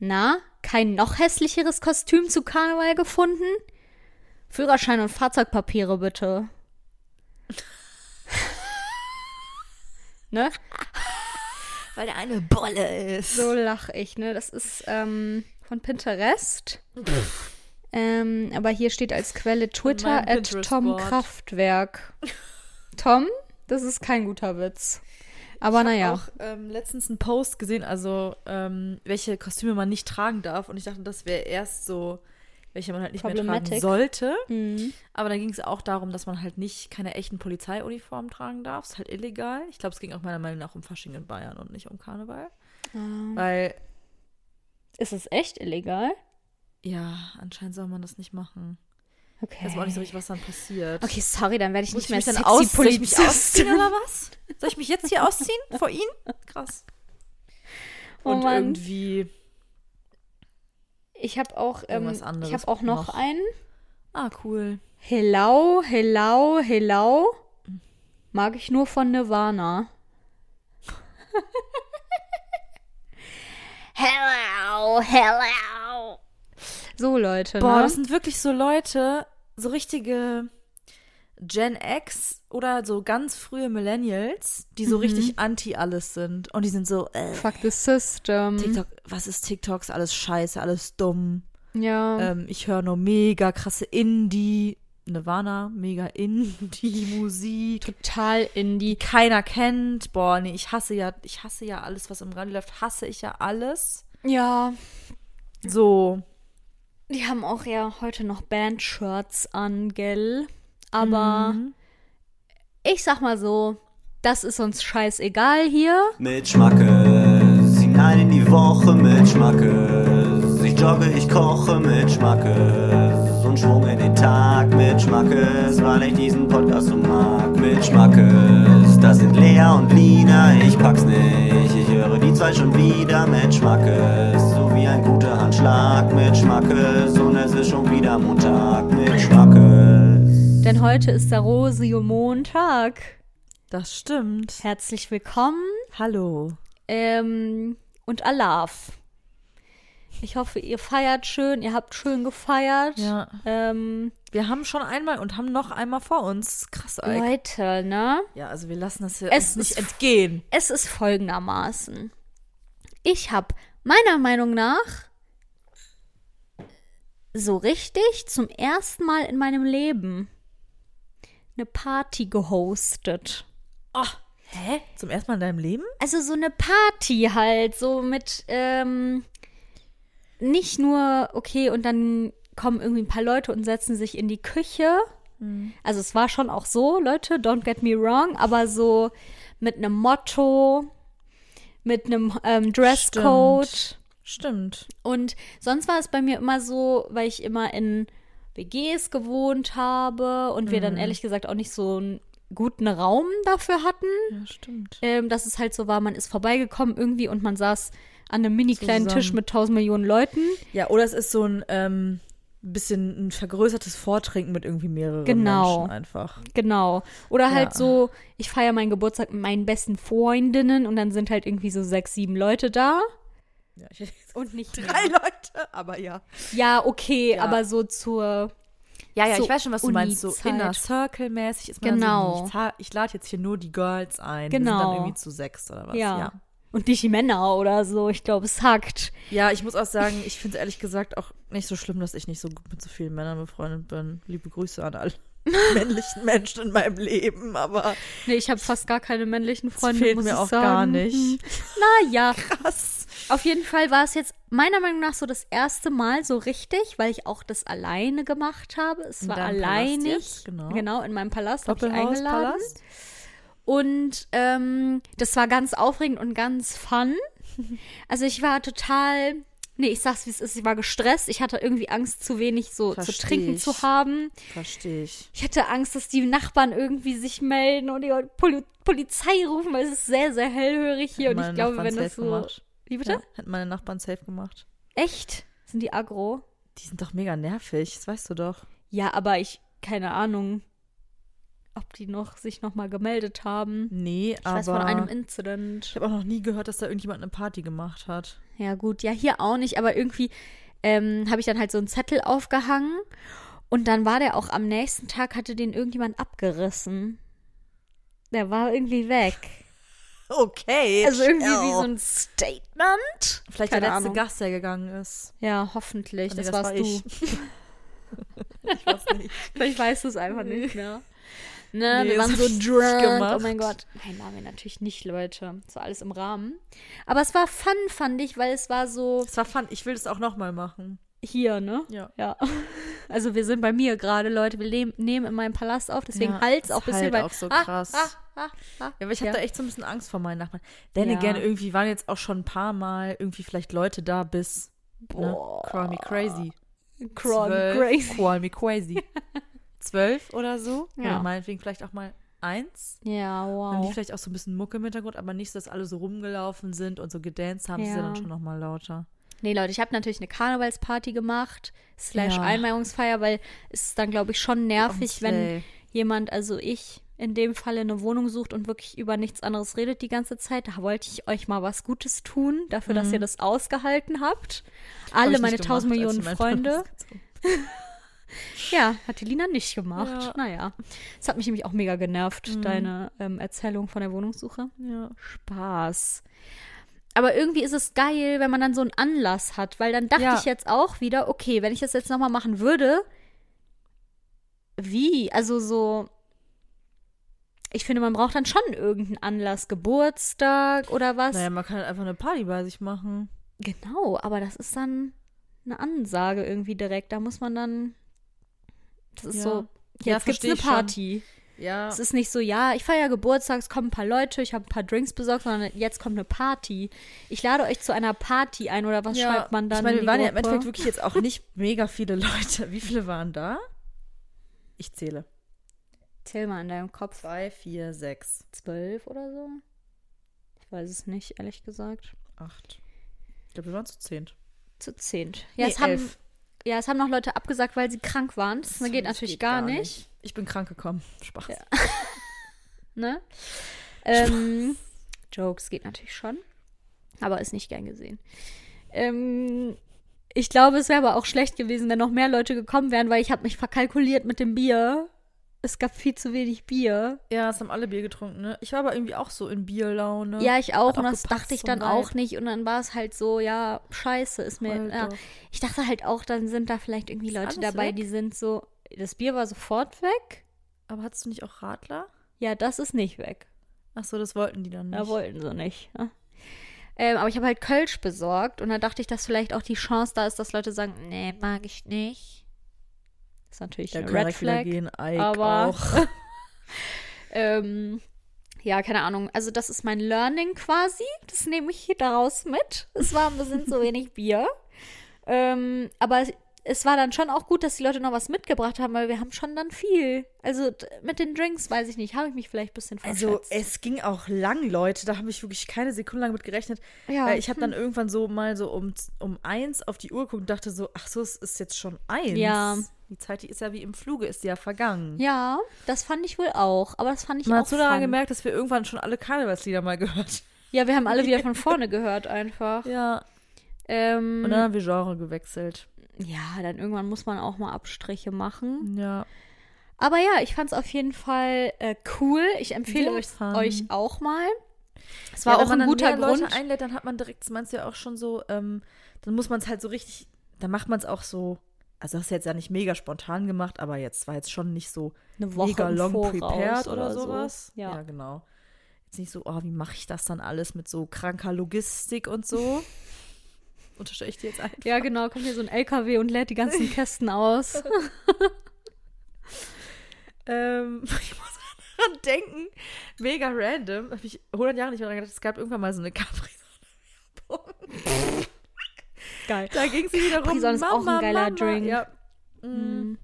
Na, kein noch hässlicheres Kostüm zu Karneval gefunden? Führerschein und Fahrzeugpapiere bitte. ne? Weil der eine Bolle ist. So lache ich, ne? Das ist ähm, von Pinterest. ähm, aber hier steht als Quelle Twitter at Tom. Kraftwerk. Tom, das ist kein guter Witz. Aber ich naja. habe auch ähm, letztens einen Post gesehen, also ähm, welche Kostüme man nicht tragen darf. Und ich dachte, das wäre erst so, welche man halt nicht mehr tragen sollte. Mhm. Aber dann ging es auch darum, dass man halt nicht keine echten Polizeiuniformen tragen darf. Ist halt illegal. Ich glaube, es ging auch meiner Meinung nach um Fasching in Bayern und nicht um Karneval. Ah. Weil, Ist es echt illegal? ja, anscheinend soll man das nicht machen. Okay. Ich weiß auch nicht so richtig, was dann passiert. Okay, sorry, dann werde ich Muss nicht ich mehr sexy aus, soll ich mich Polizist. ausziehen oder was? Soll ich mich jetzt hier ausziehen vor ihn? Krass. Oh Und Mann. irgendwie, Ich habe auch, ähm, ich habe auch noch, noch. einen. ah, cool. Hello, hello, hello. Mag ich nur von Nirvana. hello, hello. So, Leute, Boah, ne? das sind wirklich so Leute, so richtige Gen X oder so ganz frühe Millennials, die so richtig anti alles sind. Und die sind so, äh, Fuck the system. TikTok, was ist TikTok? Ist alles scheiße, alles dumm. Ja. Ähm, ich höre nur mega krasse Indie, Nirvana, mega Indie-Musik. Total Indie. die keiner kennt. Boah, nee, ich hasse ja, ich hasse ja alles, was im Radio läuft, hasse ich ja alles. Ja. So, Die haben auch ja heute noch Band-Shirts an, gell? Aber Mhm. ich sag mal so, das ist uns scheißegal hier. Mit Schmackes, hinein in die Woche mit Schmackes. Ich jogge, ich koche mit Schmackes. Und Schwung in den Tag mit Schmackes, weil ich diesen Podcast so mag. Mit Schmackes, das sind Lea und Lina, ich pack's nicht. Ich höre die zwei schon wieder mit Schmackes. Ein guter Handschlag mit Schmackes. Und es ist schon wieder Montag mit Schmackes. Denn heute ist der Rosio Montag. das stimmt. Herzlich willkommen Hallo. ähm, und Alaf. Ich hoffe, ihr feiert schön, ihr habt schön gefeiert. Ja. Ähm, Wir haben schon einmal und haben noch einmal vor uns. Krass, Eik. Leute, ne? Ja, also wir lassen das hier Es uns nicht entgehen. Es ist folgendermaßen. Ich habe meiner Meinung nach so richtig zum ersten Mal in meinem Leben eine Party gehostet. Oh, hä? Zum ersten Mal in deinem Leben? Also so eine Party halt, so mit ähm, nicht nur, okay, und dann kommen irgendwie ein paar Leute und setzen sich in die Küche. Also es war schon auch so, Leute, don't get me wrong, aber so mit einem Motto, mit einem ähm, Dresscode. Stimmt. Und sonst war es bei mir immer so, weil ich immer in WGs gewohnt habe und wir dann ehrlich gesagt auch nicht so einen guten Raum dafür hatten Ja, stimmt. ähm, dass es halt so war, man ist vorbeigekommen irgendwie und man saß an einem mini kleinen Zusammen. Tisch mit tausend Millionen Leuten. Ja, oder es ist so ein ähm, bisschen ein vergrößertes Vortrinken mit irgendwie mehreren Genau. Menschen einfach. Genau. Oder halt Ja. so, ich feiere meinen Geburtstag mit meinen besten Freundinnen und dann sind halt irgendwie so sechs, sieben Leute da. Ja, ich hätte jetzt Und nicht drei Leute, aber ja. Ja, okay, Ja. aber so zur. Ja, ja, So ich weiß schon, was du meinst. So. Inner Circle-mäßig ist man Genau. so, ich, ich lade jetzt hier nur die Girls ein. Wir Genau. sind dann irgendwie zu sechs oder was. Ja. ja. Und nicht die Männer oder so. Ich glaube, es hackt. Ja, ich muss auch sagen, ich finde es ehrlich gesagt auch nicht so schlimm, dass ich nicht so gut mit so vielen Männern befreundet bin. Liebe Grüße an alle männlichen Menschen in meinem Leben, aber Nee, ich habe fast gar keine männlichen das Freunde. fehlt muss mir ich auch sagen. gar nicht. Naja, Krass. Auf jeden Fall war es jetzt meiner Meinung nach so das erste Mal so richtig, weil ich auch das alleine gemacht habe. Es war Palast alleinig. jetzt? Genau. genau, in meinem Palast habe ich eingeladen. Doppelhauspalast. Und ähm, das war ganz aufregend und ganz fun. Also ich war total, nee, ich sag's wie es ist, ich war gestresst. Ich hatte irgendwie Angst, zu wenig so zu Versteh trinken ich. zu haben. Verstehe ich. Ich hatte Angst, dass die Nachbarn irgendwie sich melden und die Poli Polizei rufen, weil es ist sehr, sehr hellhörig hier. Hätten und ich glaube, Nachbarn wenn das so. gemacht. Wie bitte? Ja, hätten meine Nachbarn safe gemacht. Echt? Sind die aggro? Die sind doch mega nervig, das weißt du doch. Ja, aber ich, keine Ahnung. Ob die noch sich noch mal gemeldet haben. Nee, Ich aber weiß von einem Incident. ich habe auch noch nie gehört, dass da irgendjemand eine Party gemacht hat. Ja, gut, ja, hier auch nicht, aber irgendwie ähm, habe ich dann halt so einen Zettel aufgehangen und dann war der auch am nächsten Tag, hatte den irgendjemand abgerissen. Der war irgendwie weg. Okay. Also irgendwie wie so ein Statement. Vielleicht Keine der letzte Ahnung. Gast, der gegangen ist. Ja, hoffentlich. Ah, nee, das, das warst war du. ich. ich weiß nicht. Vielleicht weißt du es einfach nicht mehr. Ne, Nee, wir waren so drunk. gemacht. Oh mein Gott. Nein, waren wir natürlich nicht, Leute. Das war alles im Rahmen. Aber es war fun, fand ich, weil es war so Das war fun. Ich will das auch nochmal machen. hier, ne? Ja. Ja. Also wir sind bei mir gerade, Leute. Wir nehm, nehmen in meinem Palast auf, deswegen Ja, halt's es auch ein bisschen, halt auch so Ah, krass. ah, ah, ah. Ja, aber ich habe Ja. da echt so ein bisschen Angst vor meinen Nachbarn. Denn Ja. again, irgendwie waren jetzt auch schon ein paar Mal irgendwie vielleicht Leute da bis ne, Boah. Call Me Crazy. Crawl me crazy. Call Me Crazy. Zwölf oder so. Ja. Oder meinetwegen vielleicht auch mal eins. Ja, Dann lief wow. vielleicht auch so ein bisschen Mucke im Hintergrund, aber nicht, dass alle so rumgelaufen sind und so gedanced haben. Das ist ja Ja. dann schon nochmal lauter. Nee, Leute, ich habe natürlich eine Karnevalsparty gemacht, slash Ja. Einweihungsfeier, weil es ist dann, glaube ich, schon nervig, wenn jemand, also ich, in dem Falle eine Wohnung sucht und wirklich über nichts anderes redet die ganze Zeit. Da wollte ich euch mal was Gutes tun, dafür, dass ihr das ausgehalten habt. Mhm. Hab Alle ich meine tausend Millionen Freunde. Ja, hat die Lina nicht gemacht. Ja. Naja. Das hat mich nämlich auch mega genervt, deine ähm, Erzählung von der Wohnungssuche. Ja. Spaß. Aber irgendwie ist es geil, wenn man dann so einen Anlass hat, weil dann dachte Ja. ich jetzt auch wieder, okay, wenn ich das jetzt nochmal machen würde, wie? Also so, ich finde, man braucht dann schon irgendeinen Anlass, Geburtstag oder was. Naja, man kann halt einfach eine Party bei sich machen. Genau, aber das ist dann eine Ansage irgendwie direkt. Da muss man dann, das ist Ja. so, Ja, jetzt gibt's versteh eine. Party. Ja. Es ist nicht so, ja, ich feiere Geburtstag, es kommen ein paar Leute, ich habe ein paar Drinks besorgt, sondern jetzt kommt eine Party. Ich lade euch zu einer Party ein oder was schreibt man dann? Ich meine, in wir waren ja im Gruppe? Endeffekt wirklich jetzt auch nicht mega viele Leute. Wie viele waren da? Ich zähle. Zähl mal in deinem Kopf. Zwei, vier, sechs, Zwölf oder so? Ich weiß es nicht, ehrlich gesagt. acht. Ich glaube, wir waren zu zehnt. Zu zehnt. Ja, Nee, es haben, elf. Ja, es haben noch Leute abgesagt, weil sie krank waren. Das geht Das natürlich geht gar, nicht. Ich bin krank gekommen. Spaß. Ne? Ähm, Jokes geht natürlich schon. Aber ist nicht gern gesehen. Ähm, ich glaube, es wäre aber auch schlecht gewesen, wenn noch mehr Leute gekommen wären, weil ich habe mich verkalkuliert mit dem Bier. Es gab viel zu wenig Bier. Ja, es haben alle Bier getrunken, ne? Ich war aber irgendwie auch so in Bierlaune. Ja, ich auch. Hat Und auch das dachte ich dann auch nicht. Und dann war es halt so, ja, scheiße, ist mir. Ja. Ich dachte halt auch, dann sind da vielleicht irgendwie Ist Leute dabei, weg? die sind so. Das Bier war sofort weg. Aber hattest du nicht auch Radler? Ja, das ist nicht weg. Ach so, das wollten die dann nicht. Da wollten sie nicht. Ne? Ähm, aber ich habe halt Kölsch besorgt und da dachte ich, dass vielleicht auch die Chance da ist, dass Leute sagen, nee, mag ich nicht. Das ist natürlich kann Red Flag. aber- auch. Ähm, ja, keine Ahnung. Also das ist mein Learning quasi. Das nehme ich hier daraus mit. Es war ein bisschen zu wenig Bier. Ähm, aber es war dann schon auch gut, dass die Leute noch was mitgebracht haben, weil wir haben schon dann viel. Also mit den Drinks, weiß ich nicht, habe ich mich vielleicht ein bisschen verschätzt. Also es ging auch lang, Leute. Da habe ich wirklich keine Sekunde lang mit gerechnet. Ja. Äh, ich habe dann irgendwann so mal so um, um eins auf die Uhr geguckt und dachte so, ach so, es ist jetzt schon eins. Ja. Die Zeit, die ist ja wie im Fluge, ist ja vergangen. Ja, das fand ich wohl auch. Aber das fand ich Man auch hat so daran gemerkt, dass wir irgendwann schon alle Karnevalslieder mal gehört. Ja, wir haben alle wieder von vorne gehört einfach. Ja. Ähm, Und dann haben wir Genre gewechselt. Ja, dann irgendwann muss man auch mal Abstriche machen. Ja. Aber ja, ich fand es auf jeden Fall äh, cool. Ich empfehle euch, euch auch mal. Es war ja, auch wenn ein man guter Grund. Leute einlädt, dann hat man direkt, das meinst du ja auch schon so, ähm, dann muss man es halt so richtig, dann macht man es auch so, also hast du jetzt ja nicht mega spontan gemacht, aber jetzt war jetzt schon nicht so mega long prepared oder, oder so. sowas. Ja. ja, genau. Jetzt nicht so, oh, wie mache ich das dann alles mit so kranker Logistik und so. Unterstelle ich dir jetzt einfach. Ja, genau, kommt hier so ein LKW und lädt die ganzen Kästen aus. Ähm, ich muss daran denken, mega random, habe ich 100 Jahre nicht mehr dran gedacht, es gab irgendwann mal so eine Capri-Sonne-Werbung. Geil. Da ging es wiederum, Capri-Sonne ist auch ein Mama, geiler Mama. Drink. Ja. Mm.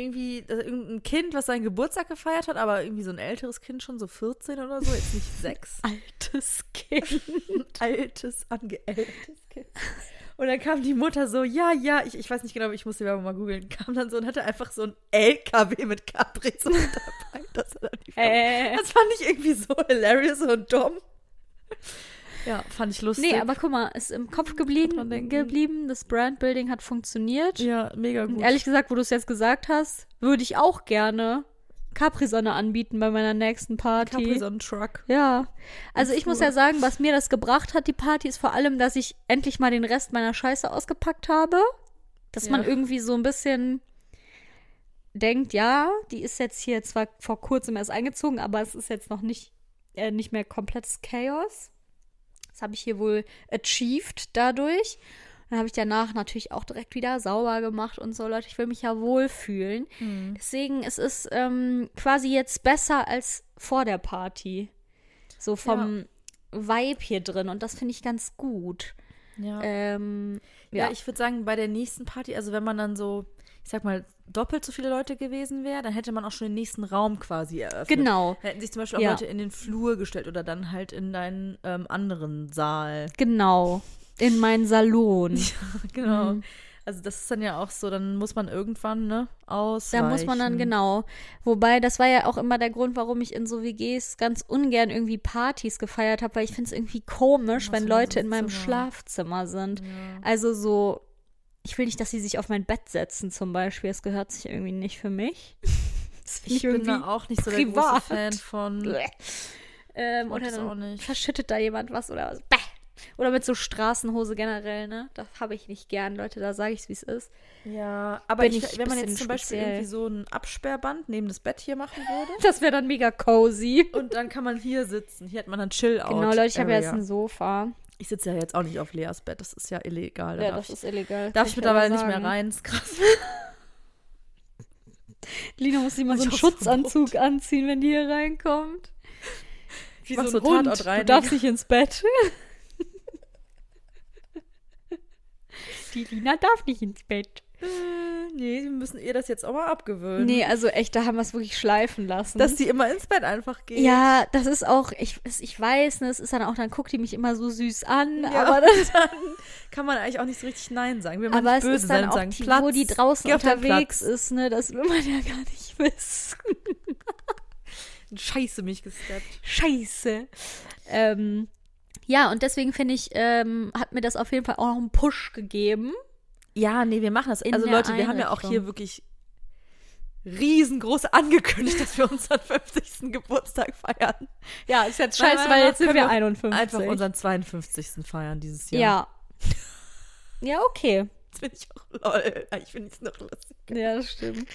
Irgendwie also irgendein Kind, was seinen Geburtstag gefeiert hat, aber irgendwie so ein älteres Kind, schon so 14 oder so, jetzt nicht 6. Altes Kind. altes, angeältetes Kind. Und dann kam die Mutter so, ja, ja, ich, ich weiß nicht genau, ich muss die mal googeln, kam dann so und hatte einfach so ein LKW mit Capri so dabei. Das, Äh. das fand ich irgendwie so hilarious und dumm. Ja, fand ich lustig. Nee, aber guck mal, ist im Kopf geblieben, geblieben. Das Brandbuilding hat funktioniert. ja, mega Und gut. ehrlich gesagt, wo du es jetzt gesagt hast, würde ich auch gerne Capri-Sonne anbieten bei meiner nächsten Party. Capri-Sonnen-Truck. Ja, also ich muss ja sagen, was mir das gebracht hat, die Party, ist vor allem, dass ich endlich mal den Rest meiner Scheiße ausgepackt habe. Dass man Ja. irgendwie so ein bisschen denkt, ja, die ist jetzt hier zwar vor kurzem erst eingezogen, aber es ist jetzt noch nicht, äh, nicht mehr komplettes Chaos. Das habe ich hier wohl achieved dadurch. Dann habe ich danach natürlich auch direkt wieder sauber gemacht und so, Leute. Ich will mich ja wohlfühlen. Deswegen es ist ähm, quasi jetzt besser als vor der Party. So vom Vibe hier drin. Und das finde ich ganz gut. Ja. Ähm, Ja, ja, ich würde sagen, bei der nächsten Party, also wenn man dann so, ich sag mal, doppelt so viele Leute gewesen wäre, dann hätte man auch schon den nächsten Raum quasi eröffnet. genau, Dann hätten sich zum Beispiel auch Ja. Leute in den Flur gestellt oder dann halt in deinen ähm, anderen Saal. genau. In meinen Salon. genau. Mhm. Also das ist dann ja auch so, dann muss man irgendwann, ne, ausweichen. Da muss man dann genau. Wobei, das war ja auch immer der Grund, warum ich in so WGs ganz ungern irgendwie Partys gefeiert habe, weil ich finde es irgendwie komisch, Was wenn Leute in meinem Zimmer. Schlafzimmer sind. Ja. Also so, ich will nicht, dass sie sich auf mein Bett setzen zum Beispiel. Das gehört sich irgendwie nicht für mich. Ich bin da auch nicht so der große privat. Fan von. Ähm, oder das auch dann nicht. verschüttet da jemand was oder was. Bäh. Oder mit so Straßenhose generell, ne? Das habe ich nicht gern, Leute. Da sage ich es, wie es ist. Ja, aber ich, ich wenn man jetzt zum Beispiel speziell. irgendwie so ein Absperrband neben das Bett hier machen würde Das wäre dann mega cozy. und dann kann man hier sitzen. Hier hat man dann Chill-Out. Genau, Leute, ich habe ja Area. jetzt ein Sofa. Ich sitze ja jetzt auch nicht auf Leas Bett, das ist ja illegal. Da Ja, das ich, ist illegal. darf ich dir mittlerweile nicht mehr rein, ist krass. Lina muss sich mal so einen Ich Schutzanzug anziehen, wenn die hier reinkommt. Wie so so ein Hund. Tatort rein, Du darfst nicht ins Bett. Die Lina darf nicht ins Bett. Nee, wir müssen ihr das jetzt auch mal abgewöhnen. Nee, also echt, da haben wir es wirklich schleifen lassen. Dass die immer ins Bett einfach geht. ja, das ist auch, ich, es- ich weiß, ne, es ist dann auch, dann guckt die mich immer so süß an, Ja, aber, das, dann kann man eigentlich auch nicht so richtig Nein sagen. Wir wollen aber nicht es böse ist dann sein auch, sagen, die, Platz, wo die draußen unterwegs ist, ne, das will man ja gar nicht wissen. Scheiße mich gesteppt. Scheiße. Ähm, ja, und deswegen finde ich, ähm, hat mir das auf jeden Fall auch noch einen Push gegeben. Ja, nee, wir machen das. In also Leute, wir haben ja auch hier wirklich riesengroß angekündigt, dass wir unseren 50. Geburtstag feiern. Ja, ist jetzt scheiße, weil jetzt sind wir wir 51. Einfach unseren 52. feiern dieses Jahr. Ja. Ja, okay. Das finde ich auch lol. Ich finde es noch lustig. Ja, das stimmt.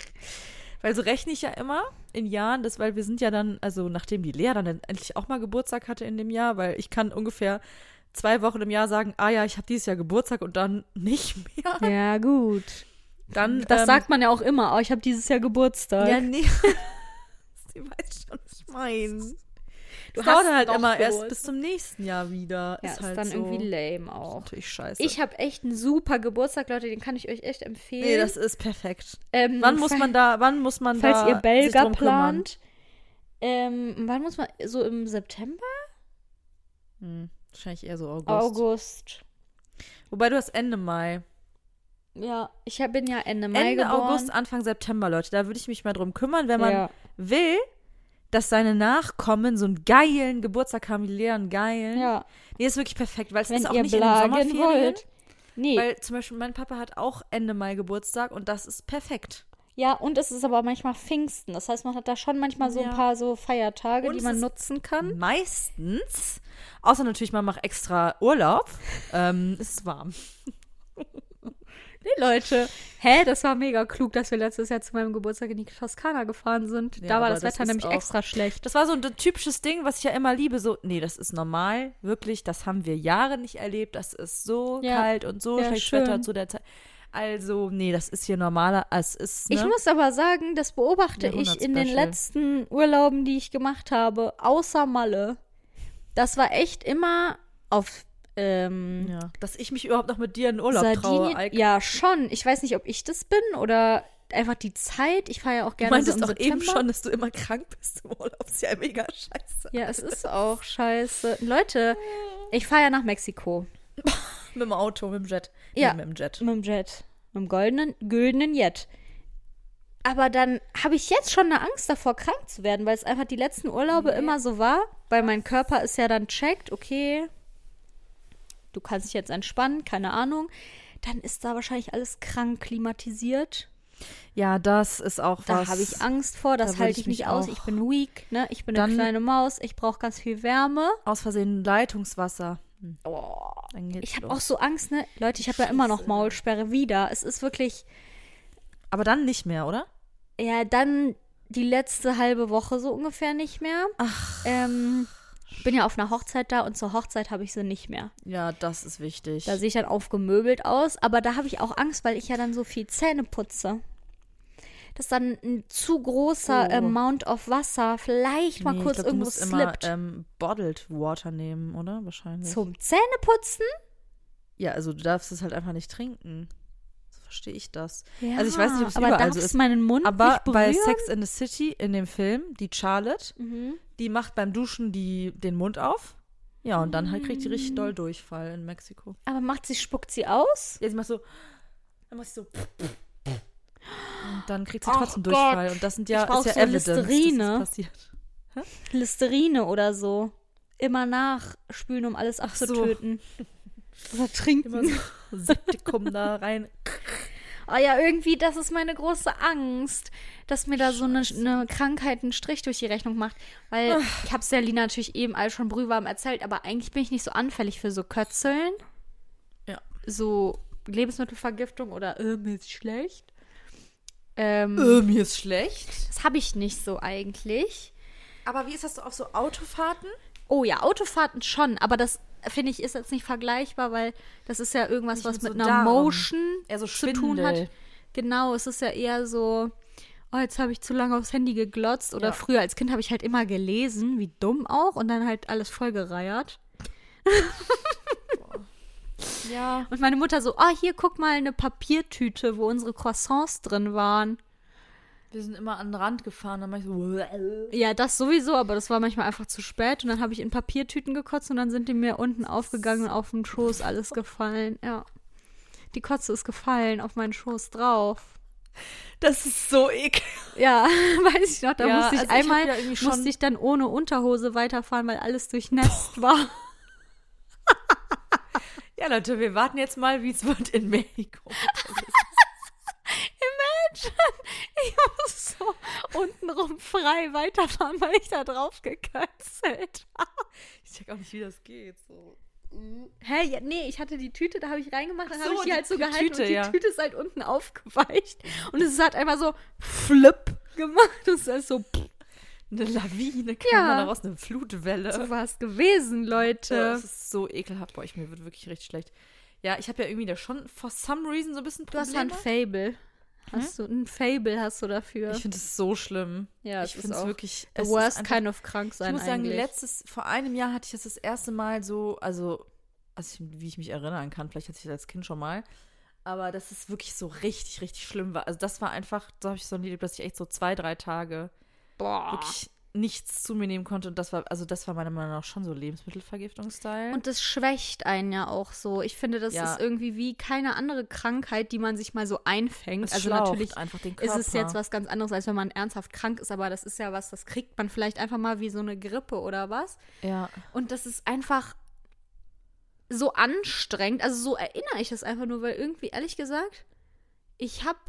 Weil so rechne ich ja immer in Jahren, das, weil wir sind ja dann, also nachdem die Lea dann endlich auch mal Geburtstag hatte in dem Jahr, weil ich kann ungefähr zwei Wochen im Jahr sagen, ah ja, ich habe dieses Jahr Geburtstag und dann nicht mehr. Ja, gut. Dann, Das ähm, sagt man ja auch immer. Oh, ich habe dieses Jahr Geburtstag. Ja, nee. Sie weiß schon, was ich meine. Du Das hast halt immer erst Geburtstag. bis zum nächsten Jahr wieder. Ja, ist ist, halt dann so. irgendwie lame Das ist auch. natürlich scheiße. Ich habe echt einen super Geburtstag, Leute, den kann ich euch echt empfehlen. nee, das ist perfekt. ähm, Wann muss man da, wann muss man Falls da ihr sich Belga plant, ähm, wann muss man, so im September? Hm, wahrscheinlich eher so August. August. Wobei du hast Ende Mai. Ja, ich bin ja Ende Mai Ende geboren. August, Anfang September, Leute. Da würde ich mich mal drum kümmern, wenn man ja. will, dass seine Nachkommen so einen geilen Geburtstag haben, wie Lea einen geilen. ja, Nee, ist wirklich perfekt, weil es wenn ist auch nicht in den Sommerferien. wollt. Nee, Weil zum Beispiel mein Papa hat auch Ende Mai Geburtstag und das ist perfekt. Ja, und es ist aber manchmal Pfingsten. Das heißt, man hat da schon manchmal so Ja. ein paar so Feiertage, Und die man ist- nutzen kann. Meistens, außer natürlich, man macht extra Urlaub, ähm, ist es warm. Nee, Leute. Hä, das war mega klug, dass wir letztes Jahr zu meinem Geburtstag in die Toskana gefahren sind. Ja, da war das das Wetter ist nämlich extra schlecht. Das war so ein typisches Ding, was ich ja immer liebe. So, nee, das ist normal, wirklich, das haben wir Jahre nicht erlebt. Das ist so Ja. kalt und so Ja, schlechtes schön. Wetter zu der Zeit. Also, nee, das ist hier normaler. Es ist, ne? Ich muss aber sagen, das beobachte ich in den letzten Urlauben, die ich gemacht habe, außer Malle. Das war echt immer auf ähm, ja, dass ich mich überhaupt noch mit dir in Urlaub traue. Sardinien. Eike. Ja, schon. Ich weiß nicht, ob ich das bin oder einfach die Zeit. Ich fahre ja auch Du gerne meintest so doch eben schon, dass du immer krank bist im Urlaub. Das ist ja mega scheiße. Ja, es ist auch scheiße. Leute, ich fahre ja nach Mexiko. Mit dem Auto, mit dem Jet. Ja. Nee, mit dem Jet. Mit dem Jet. Mit dem goldenen, güldenen Jet. Aber dann habe ich jetzt schon eine Angst davor, krank zu werden, weil es einfach die letzten Urlaube immer so war, weil mein Körper ist ja dann checkt, okay, du kannst dich jetzt entspannen, keine Ahnung. Dann ist da wahrscheinlich alles krank klimatisiert. Ja, das ist auch Da was. habe ich Angst vor, das da halte ich ich nicht aus. Ich bin weak, ne? Ich bin Dann- eine kleine Maus, ich brauche ganz viel Wärme. Aus Versehen Leitungswasser. Hm, Oh, ich habe auch so Angst, ne? Leute, ich habe ja immer noch. Maulsperre wieder. Es ist wirklich, Aber dann nicht mehr, oder? ja, dann die letzte halbe Woche so ungefähr nicht mehr. Ach. Ähm, ich bin ja auf einer Hochzeit da und zur Hochzeit habe ich sie nicht mehr. Ja, das ist wichtig. Da sehe ich dann aufgemöbelt aus, aber da habe ich auch Angst, weil ich ja dann so viel Zähne putze. Dass dann ein zu großer Oh. Amount of Wasser vielleicht mal Nee, kurz glaub, du irgendwo musst immer slippt. ähm, Bottled Water nehmen, oder? Wahrscheinlich. Zum Zähneputzen? Ja, also du darfst es halt einfach nicht trinken. So verstehe ich das. Ja, also ich weiß nicht, ob es aber überall so ist. meinen Mund Aber nicht bei? Sex in the City in dem Film, die Charlotte, Mhm. die macht beim Duschen die, den Mund auf. Ja, und dann halt kriegt die richtig Mm. doll Durchfall in Mexiko. Aber macht sie, spuckt sie aus? Ja, sie macht so, dann macht sie so. Und dann kriegt sie Ach trotzdem Gott. Durchfall. Und das sind ja, ist ja so Evidence, Listerine. dass das passiert. Listerine oder so. Immer nachspülen, um alles so. abzutöten. Oder trinken. Immer so Septikum da rein. Oh ja, irgendwie, das ist meine große Angst, dass mir da so eine, eine Krankheit einen Strich durch die Rechnung macht. Weil ich habe es der Lina natürlich eben all schon brühwarm erzählt, aber eigentlich bin ich nicht so anfällig für so Kötzeln. Ja. So Lebensmittelvergiftung oder äh, mir ist schlecht. Ähm, Äh, mir ist schlecht. Das habe ich nicht so eigentlich. Aber wie ist das so auf so Autofahrten? Oh ja, Autofahrten schon, aber das finde ich ist jetzt nicht vergleichbar, weil das ist ja irgendwas, Nicht was mit so einer Darm. Motion so zu tun hat. Genau, es ist ja eher so, oh, jetzt habe ich zu lange aufs Handy geglotzt oder Ja. früher als Kind habe ich halt immer gelesen, wie dumm auch und dann halt alles vollgereiert. Ja. Und meine Mutter so, oh, hier guck mal eine Papiertüte, wo unsere Croissants drin waren. Wir sind immer an den Rand gefahren, dann ich so. Ja, das sowieso, aber das war manchmal einfach zu spät und dann habe ich in Papiertüten gekotzt und dann sind die mir unten aufgegangen und auf den Schoß alles gefallen. Ja. Die Kotze ist gefallen auf meinen Schoß drauf. Das ist so ekel. Ja, weiß ich noch, da Ja, musste ich also ich einmal, schon- musste ich dann ohne Unterhose weiterfahren, weil alles durchnässt war. Ja, Leute, wir warten jetzt mal, wie es wird in Mexiko. Ich muss so untenrum frei weiterfahren, weil ich da drauf gekötzelt habe. Ich check auch nicht, wie das geht. So. Hä? Ja, nee, ich hatte die Tüte, da habe ich reingemacht, dann Ach habe so, ich die halt so die gehalten Tüte, und die ja. Tüte ist halt unten aufgeweicht. Und es hat einmal so flip gemacht. Das ist so, pff, Eine Lawine kam Ja. daraus, eine Flutwelle. so war es gewesen, Ja, Leute. das ist so ekelhaft. Boah, ich, mir wird wirklich richtig schlecht. Ja, ich habe ja irgendwie da schon for some reason so ein bisschen Du hast ein Probleme. Fable. Hast du ein Fable hast du dafür? Ich finde es so schlimm. ja, ich finde es wirklich. the es ist worst einfach- kind of krank Ich sein muss sagen, eigentlich. letztes, vor einem Jahr hatte ich das das erste Mal so, also, also ich, wie ich mich erinnern kann, vielleicht hatte ich das als Kind schon mal, aber dass es wirklich so richtig, richtig schlimm war. Also das war einfach, da habe ich so erlebt, dass ich echt so zwei, drei Tage Boah. wirklich nichts zu mir nehmen konnte und das war, also das war meiner Meinung nach schon so Lebensmittelvergiftungsstyle. Und das schwächt einen ja auch so. Ich finde, das Ja. ist irgendwie wie keine andere Krankheit, die man sich mal so einfängt. es also natürlich einfach den ist es jetzt was ganz anderes, als wenn man ernsthaft krank ist, aber das ist ja was, das kriegt man vielleicht einfach mal wie so eine Grippe oder was. Ja. Und das ist einfach so anstrengend. Also so erinnere ich das einfach nur, weil irgendwie, ehrlich gesagt, ich habe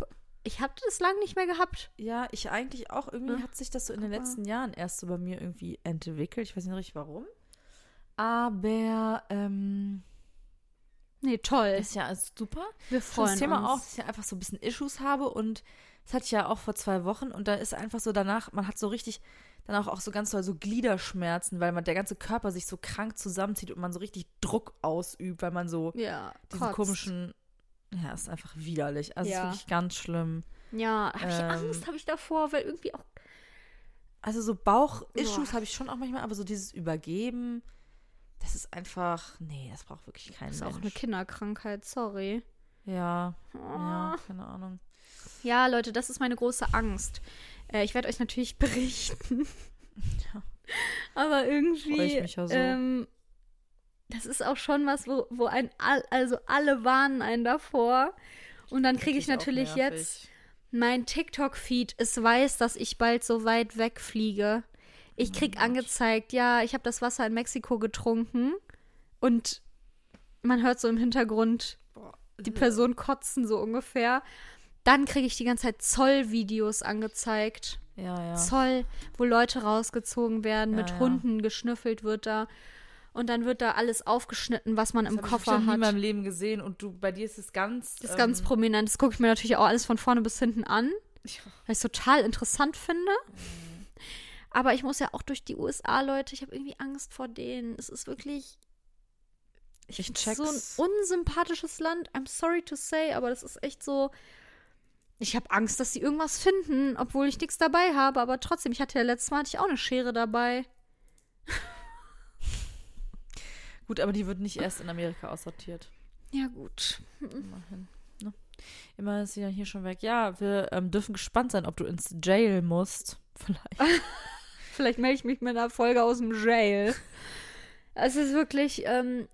ich hab das lange nicht mehr gehabt. Ja, ich eigentlich auch. Irgendwie Ja. hat sich das so in den letzten Jahren erst so bei mir irgendwie entwickelt. Ich weiß nicht richtig warum. Aber ähm, Nee, toll. ist ja alles super. Wir freuen das Thema uns. auch, dass ich ja einfach so ein bisschen Issues habe und das hatte ich ja auch vor zwei Wochen und da ist einfach so danach, man hat so richtig dann auch, auch so ganz doll so Gliederschmerzen, weil man der ganze Körper sich so krank zusammenzieht und man so richtig Druck ausübt, weil man so Ja, diesen kotzt. komischen, ja, ist einfach widerlich. Also Ja. ist wirklich ganz schlimm. Ja, habe ich Ähm, Angst, habe ich davor, weil irgendwie auch Also so Bauch-Issues habe ich schon auch manchmal, aber so dieses Übergeben, das ist einfach, nee, das braucht wirklich kein ist Mensch. auch eine Kinderkrankheit, sorry. ja, Oh. ja, keine Ahnung. Ja, Leute, das ist meine große Angst. Äh, ich werde euch natürlich berichten. Ja. Aber irgendwie. Freu ich mich ja so. Ähm, das ist auch schon was, wo, wo ein, all- also alle warnen einen davor. Und dann kriege ich natürlich jetzt mein TikTok-Feed. Es weiß, dass ich bald so weit wegfliege. Ich krieg angezeigt, ja, ich habe das Wasser in Mexiko getrunken und man hört so im Hintergrund die Person kotzen so ungefähr. Dann kriege ich die ganze Zeit Zollvideos angezeigt. Ja, ja. Zoll, wo Leute rausgezogen werden, Ja, mit. Hunden geschnüffelt wird da. Und dann wird da alles aufgeschnitten, was man im Das hab ich Koffer bestimmt nie hat. in meinem Leben gesehen und du, bei dir ist es ganz. Das ist ganz ähm, prominent. Das gucke ich mir natürlich auch alles von vorne bis hinten an, ja. weil ich es total interessant finde. Aber ich muss ja auch durch die USA, Leute. Ich habe irgendwie Angst vor denen. Es ist wirklich. Ich find's check's. so ein unsympathisches Land. I'm sorry to say, aber das ist echt so. Ich habe Angst, dass sie irgendwas finden, obwohl ich nichts dabei habe. Aber trotzdem, ich hatte ja letztes Mal hatte ich auch eine Schere dabei. Gut, aber die wird nicht erst in Amerika aussortiert. Ja, gut. Immerhin. Ne? Immer ist sie dann hier schon weg. Ja, wir ähm, dürfen gespannt sein, ob du ins Jail musst. Vielleicht. Vielleicht melde ich mich mit einer Folge aus dem Jail. Es ist wirklich, ähm,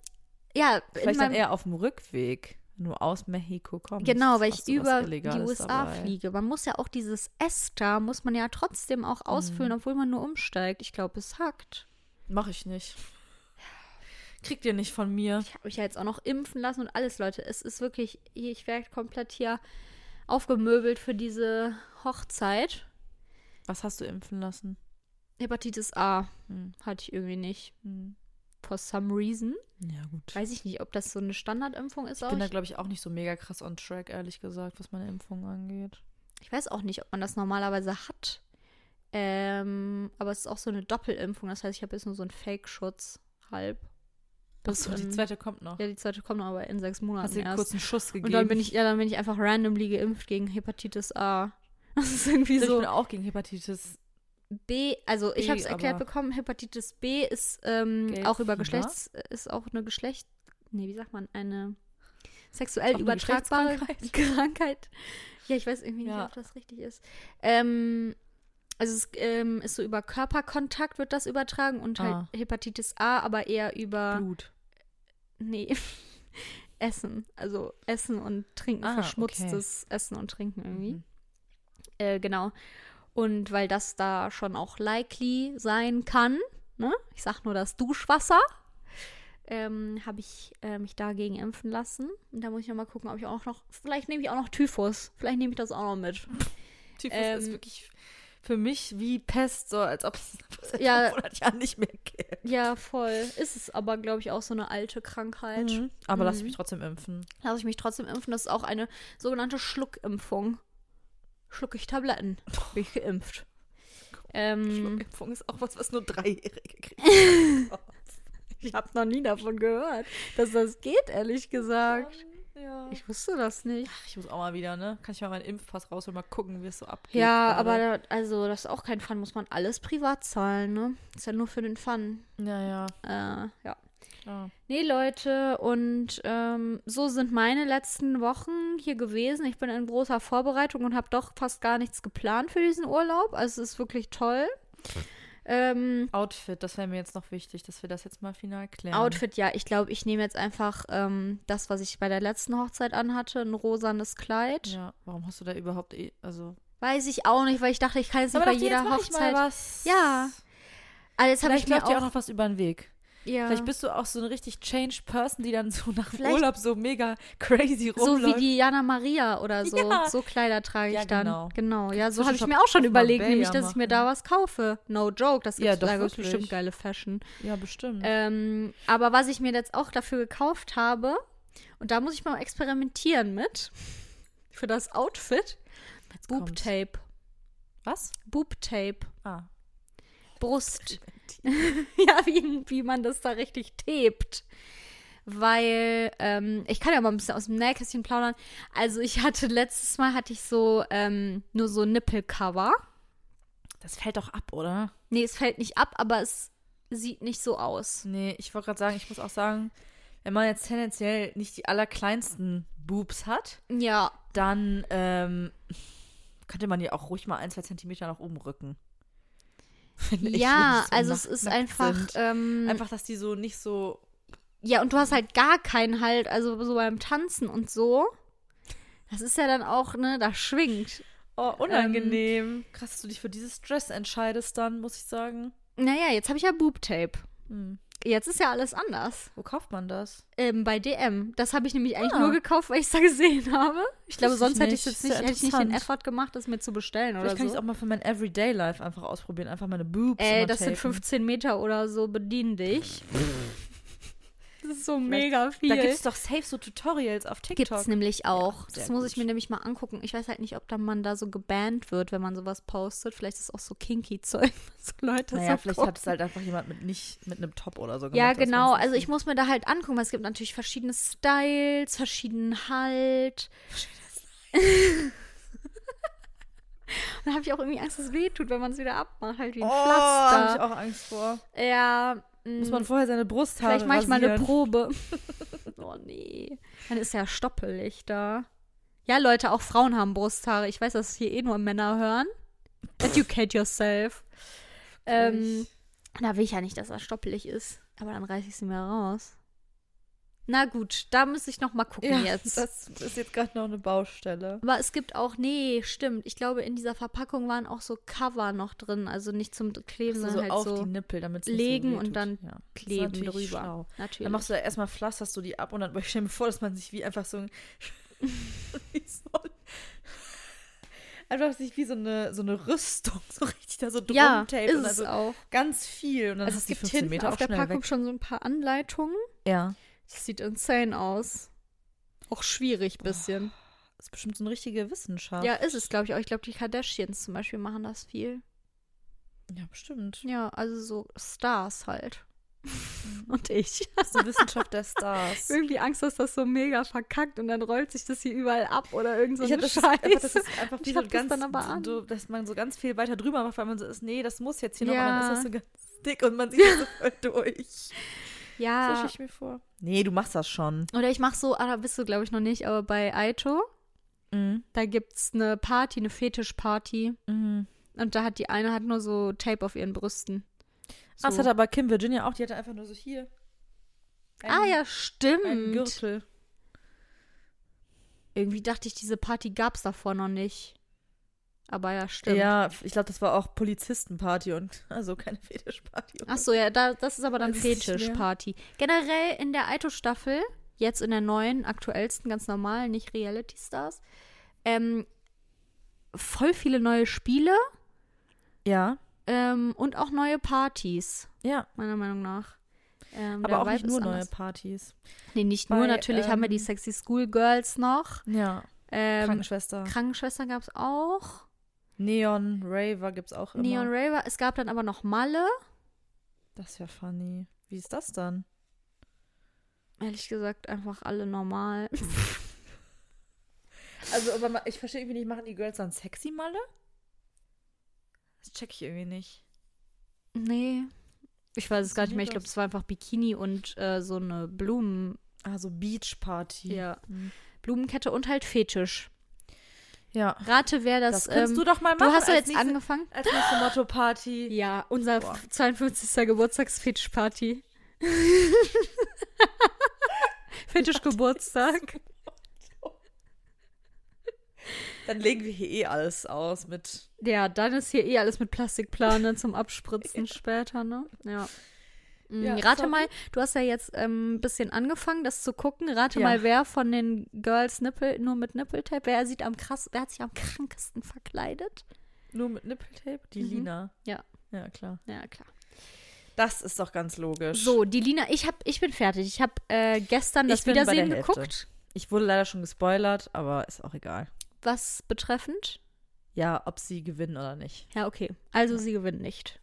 ja, Vielleicht dann eher auf dem Rückweg, wenn du aus Mexiko kommst. Genau, weil ich über die USA dabei. fliege. Man muss ja auch dieses ESTA, muss man ja trotzdem auch ausfüllen, Mhm. obwohl man nur umsteigt. Ich glaube, es hackt. Mach ich nicht. Kriegt ihr nicht von mir. Ich habe mich ja jetzt auch noch impfen lassen und alles, Leute. Es ist wirklich, ich werde komplett hier aufgemöbelt für diese Hochzeit. Was hast du impfen lassen? Hepatitis A Hm. hatte ich irgendwie nicht. Hm. For some reason. Ja, gut. Weiß ich nicht, ob das so eine Standardimpfung ist. Ich bin da, glaube ich, auch nicht so mega krass on track, ehrlich gesagt, was meine Impfung angeht. ich weiß auch nicht, ob man das normalerweise hat. Ähm, aber es ist auch so eine Doppelimpfung. Das heißt, ich habe jetzt nur so einen Fake-Schutz. Halb. Bis Achso, die zweite kommt noch. Ja, die zweite kommt noch aber in sechs Monaten Hast du erst. kurz einen Schuss gegeben? Und dann bin ich, ja, dann bin ich einfach randomly geimpft gegen Hepatitis A. Das ist irgendwie ich so. bin auch gegen Hepatitis. B, also ich habe es erklärt bekommen, Hepatitis B ist ähm, auch über? Geschlechts, ist auch eine Geschlecht, nee, wie sagt man, eine sexuell eine übertragbare? Krankheit. Ja, ich weiß irgendwie nicht, Ja. ob das richtig ist. Ähm, also es ähm, ist so über Körperkontakt wird das übertragen und halt Ah. Hepatitis A, aber eher über Blut. Nee. Essen. Also Essen und Trinken, Ah, verschmutztes Essen und Trinken irgendwie. Mhm. Äh, genau. Und weil das da schon auch likely sein kann, ne? Ich sag nur das Duschwasser, ähm, habe ich äh, mich dagegen impfen lassen. Und da muss ich noch mal gucken, ob ich auch noch, vielleicht nehme ich auch noch Typhus. Vielleicht nehme ich das auch noch mit. Typhus Ähm, ist wirklich für mich wie Pest, so als ob es seit Ja. 500 Jahren nicht mehr gibt. Ja, voll. Ist es aber, glaube ich, auch so eine alte Krankheit. Aber lass Mhm. mich trotzdem impfen. lasse ich mich trotzdem impfen. Das ist auch eine sogenannte Schluckimpfung. Schlucke ich Tabletten, bin ich geimpft. Ähm, Schluckimpfung ist auch was, was nur Dreijährige kriegen. ich habe noch nie davon gehört, dass das geht, ehrlich gesagt. Ja. Ich wusste das nicht. Ach, ich muss auch mal wieder, ne? Kann ich mal meinen Impfpass raus und mal gucken, wie es so abgeht. Ja, gerade. aber da, also das ist auch kein Fun, muss man alles privat zahlen, ne? Ist ja nur für den Fun. Ja, ja. Äh, ja. klar. Nee, Leute, und ähm, so sind meine letzten Wochen hier gewesen. Ich bin in großer Vorbereitung und habe doch fast gar nichts geplant für diesen Urlaub. Also es ist wirklich toll. Ähm, Outfit, das wäre mir jetzt noch wichtig, dass wir das jetzt mal final klären. Outfit, ja, ich glaube, ich nehme jetzt einfach ähm, das, was ich bei der letzten Hochzeit anhatte, ein rosanes Kleid. Ja, warum hast du da überhaupt eh, also. Weiß ich auch nicht, weil ich dachte, ich kann jetzt nicht bei dachte, jeder jetzt mach ich Hochzeit. mal was. Ja. Also jetzt habe ich mir auch auch, noch was über den Weg. Ja, Vielleicht bist du auch so eine richtig changed Person, die dann so nach Vielleicht- Urlaub so mega crazy so rumläuft. wie die Jana Maria oder so. Ja. So Kleider trage ich Ja, dann. genau. Genau, ja, so habe ich mir auch schon überlegt, nämlich, dass ich mir da was kaufe. No joke, das Ja, gibt's wirklich. bestimmt geile Fashion. Ja, bestimmt. Ähm, aber was ich mir jetzt auch dafür gekauft habe, und da muss ich mal experimentieren mit, für das Outfit, Boob. Tape. Was? Boob Tape. Ah. Brust. ja, wie, wie man das da richtig tapet. Weil, ähm, ich kann ja mal ein bisschen aus dem Nähkästchen plaudern. Also ich hatte, letztes Mal hatte ich so, ähm, nur so Nippelcover. Das fällt doch ab, oder? Nee, es fällt nicht ab, aber es sieht nicht so aus. Nee, ich wollte gerade sagen, ich muss auch sagen, wenn man jetzt tendenziell nicht die allerkleinsten Boobs hat, Ja, dann ähm, könnte man die auch ruhig mal ein, zwei Zentimeter nach oben rücken. Ja, so also es ist einfach, ähm, Einfach, dass die so nicht so Ja, und du hast halt gar keinen Halt, also so beim Tanzen und so. Das ist ja dann auch, ne, da schwingt. Oh, unangenehm. Krass, dass du dich für dieses Dress entscheidest dann, muss ich sagen. Naja, jetzt habe ich ja Boob-Tape. Hm. Jetzt ist ja alles anders. Wo kauft man das? Ähm, bei DM. Das habe ich nämlich eigentlich Ah. nur gekauft, weil ich es da gesehen habe. Ich glaube, Wusste ich sonst hätte ich nicht. jetzt nicht, hätte ich nicht den. Effort gemacht, das mir zu bestellen oder Vielleicht kann ich so. es auch mal für mein Everyday Life einfach ausprobieren. Einfach meine Boobs. Ey, das sind tapen. 15 Meter oder so, bedien dich. Das ist so mega viel. Da gibt es doch safe so Tutorials auf TikTok. Gibt's nämlich auch. sehr das muss ich gut. mir nämlich mal angucken. Ich weiß halt nicht, ob dann man da so gebannt wird, wenn man sowas postet. Vielleicht ist es auch so kinky Zeug, was Leute Naja, so vielleicht hat es halt einfach jemand mit nicht mit einem Top oder so gemacht. Ja, genau. Also ich muss mir da halt angucken, weil es gibt natürlich verschiedene Styles, verschiedenen Halt. Und dann habe ich auch irgendwie Angst, dass es weh tut, wenn man es wieder abmacht, halt wie ein Oh, habe ich Pflaster. auch Angst vor. Ja, Muss mm, man vorher seine Brusthaare vielleicht mache ich mal eine. Probe. oh nee. Dann ist ja stoppelig da. Ja, Leute, auch Frauen haben Brusthaare. Ich weiß, dass hier eh nur Männer hören. Educate yourself. Ähm, da will ich ja nicht, dass das stoppelig ist. Aber dann reiße ich sie mir raus. Na gut, da muss ich noch mal gucken Ja, jetzt. das ist jetzt gerade noch eine Baustelle. Aber es gibt auch, nee, stimmt. Ich glaube, in dieser Verpackung waren auch so Cover noch drin. Also nicht zum Kleben, So, so sondern auf halt so die Nippel, damit es legen so und dann ja. Ist kleben natürlich drüber. Schlau. Natürlich. Dann machst du ja erstmal pflasterst du die ab und dann ich stell mir vor, dass man sich wie einfach so ein einfach sich wie so eine so eine Rüstung so richtig da so drum ja, taped ist und es also auch. ganz viel und dann Also es hast du die gibt 15 hinten Meter auf der Packung weg. schon so ein paar Anleitungen. Ja, Das sieht insane aus. Auch schwierig bisschen. das ist bestimmt so eine richtige Wissenschaft. Ja, ist es, glaube ich auch. Ich glaube, die Kardashians zum Beispiel machen das viel. ja bestimmt. Ja, also so Stars halt. Und ich. Das ist eine Wissenschaft der Stars. Irgendwie Angst, dass das so mega verkackt und dann rollt sich das hier überall ab oder irgend so Ich eine hab das, ist Scheiße. einfach, das ist einfach Ich so ganz, dann aber an. so, dass man so ganz viel weiter drüber macht, weil man so ist, nee, das muss jetzt hier noch, und Ja. dann ist das so ganz dick und man sieht das so voll durch. So ja. stell ich mir vor. Nee, du machst das schon. Oder ich mache so, ah, da bist du, glaube ich, noch nicht, aber bei Aito, Mhm. da gibt's eine Party, eine Fetischparty. Mhm. Und da hat die eine hat nur so Tape auf ihren Brüsten. So. Ah, Das hat aber Kim Virginia auch, die hatte einfach nur so hier. ah ja, stimmt. Gürtel. Irgendwie dachte ich, diese Party gab's davor noch nicht. Aber ja, stimmt. Ja, ich glaube, das war auch Polizistenparty und also keine Fetischparty. Ach so, ja, da, das ist aber dann. Fetischparty. Generell in der Aito-Staffel, jetzt in der neuen, aktuellsten, ganz normal, nicht Reality Stars, ähm, voll viele neue Spiele Ja, ähm, und auch neue Partys, ja. meiner Meinung nach. Ähm, Aber auch Vibe nicht nur neue. Partys. Nee, nicht Bei, nur. Natürlich haben wir die ähm, Sexy School Girls noch. Ja. Ähm, Krankenschwester. Krankenschwester gab es auch. Neon, Raver gibt's auch immer. Neon Raver. Es gab dann aber noch Malle. Das ist ja funny. Wie ist das dann? Ehrlich gesagt, einfach alle normal. Also, aber ich verstehe irgendwie nicht, machen die Girls dann sexy Malle? Das check ich irgendwie nicht. nee. Ich weiß es gar nicht mehr. Ich glaube, es war einfach Bikini und äh, so eine Blumen. Ah, so Beach-Party. Ja. Hm. Blumenkette und halt Fetisch. Ja. Rate, wer das. Das, kannst ähm, du doch mal du machen. hast ja jetzt nächste, angefangen. Als nächste Motto-Party. Ja, unser Boah. 52. Geburtstagsfetischparty. Fetischgeburtstag. Dann legen wir hier eh alles aus mit. Ja, dann ist hier eh alles mit Plastikplane zum Abspritzen später, ne? Ja. Ja, Rate sorry. mal, du hast ja jetzt ähm, ein bisschen angefangen, das zu gucken. Rate Ja. mal, wer von den Girls Nippel, nur mit Nippeltape, wer sieht am krass, wer hat sich am krankesten verkleidet? Nur mit Nippeltape? Die Mhm. Lina. Ja. Ja, klar. Ja, klar. Das ist doch ganz logisch. So, die Lina, ich hab, ich bin fertig. Ich habe äh, gestern das Wiedersehen geguckt. Ich wurde leider schon gespoilert, aber ist auch egal. Was betreffend? Ja, ob sie gewinnen oder nicht. Ja, okay. Also sie gewinnt nicht.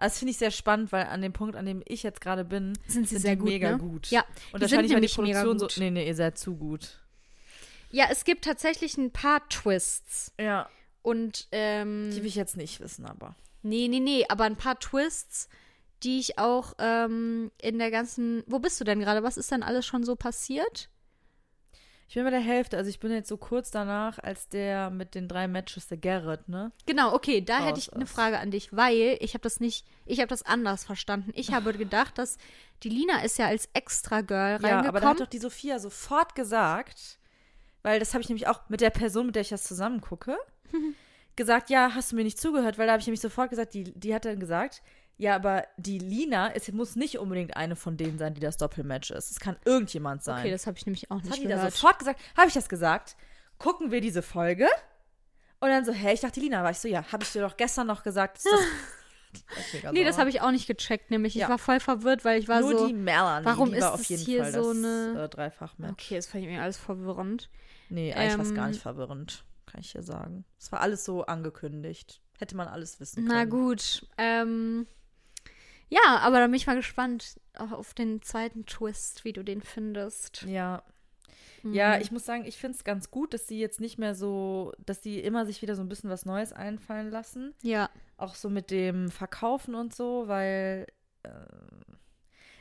Also das finde ich sehr spannend, weil an dem Punkt, an dem ich jetzt gerade bin, Sind sie sind sehr gut, mega ne? gut. Ja, Und wahrscheinlich, weil die Produktion so. Nee, nee, ihr seid zu gut. Ja, es gibt tatsächlich ein paar Twists. Ja. Und, ähm, Die will ich jetzt nicht wissen, aber. nee, nee, nee, aber ein paar Twists, die ich auch ähm, in der ganzen. Wo bist du denn gerade? Was ist denn alles schon so passiert? Ich bin bei der Hälfte, also ich bin jetzt so kurz danach, als der mit den drei Matches, der Garrett, ne? Genau, okay, da Raus hätte ich eine ist. Frage an dich, weil ich habe das nicht, ich habe das anders verstanden. Ich habe gedacht, dass die Lina ist ja als Extra-Girl Ja, aber da hat reingekommen. doch die Sophia sofort gesagt, weil das habe ich nämlich auch mit der Person, mit der ich das zusammen gucke, gesagt, ja, hast du mir nicht zugehört, weil da habe ich nämlich sofort gesagt, die, die hat dann gesagt, ja, aber die Lina, es muss nicht unbedingt eine von denen sein, die das Doppelmatch ist. Es kann irgendjemand sein. okay, das habe ich nämlich auch Das nicht hat die da sofort gesagt. Habe ich das gesagt? Gucken wir diese Folge? Und dann so, hä, ich dachte, die Lina war ich so, ja, habe ich dir doch gestern noch gesagt. Dass das nee, das habe ich auch nicht gecheckt, nämlich ich Ja. war voll verwirrt, weil ich war Nur so die Melanie, warum die ist auf jeden hier Fall so das eine- äh, Dreifach-Match. Okay, das fand ich mir alles verwirrend. Nee, eigentlich war es gar Ähm, nicht verwirrend, kann ich dir sagen. Es war alles so angekündigt. Hätte man alles wissen können. Na gut. Ähm, ja, aber dann bin ich mal gespannt auf den zweiten Twist, wie du den findest. Ja. Ja, Mhm. ich muss sagen, ich finde es ganz gut, dass sie jetzt nicht mehr so, dass die immer sich wieder so ein bisschen was Neues einfallen lassen. Ja, Auch so mit dem Verkaufen und so, weil äh,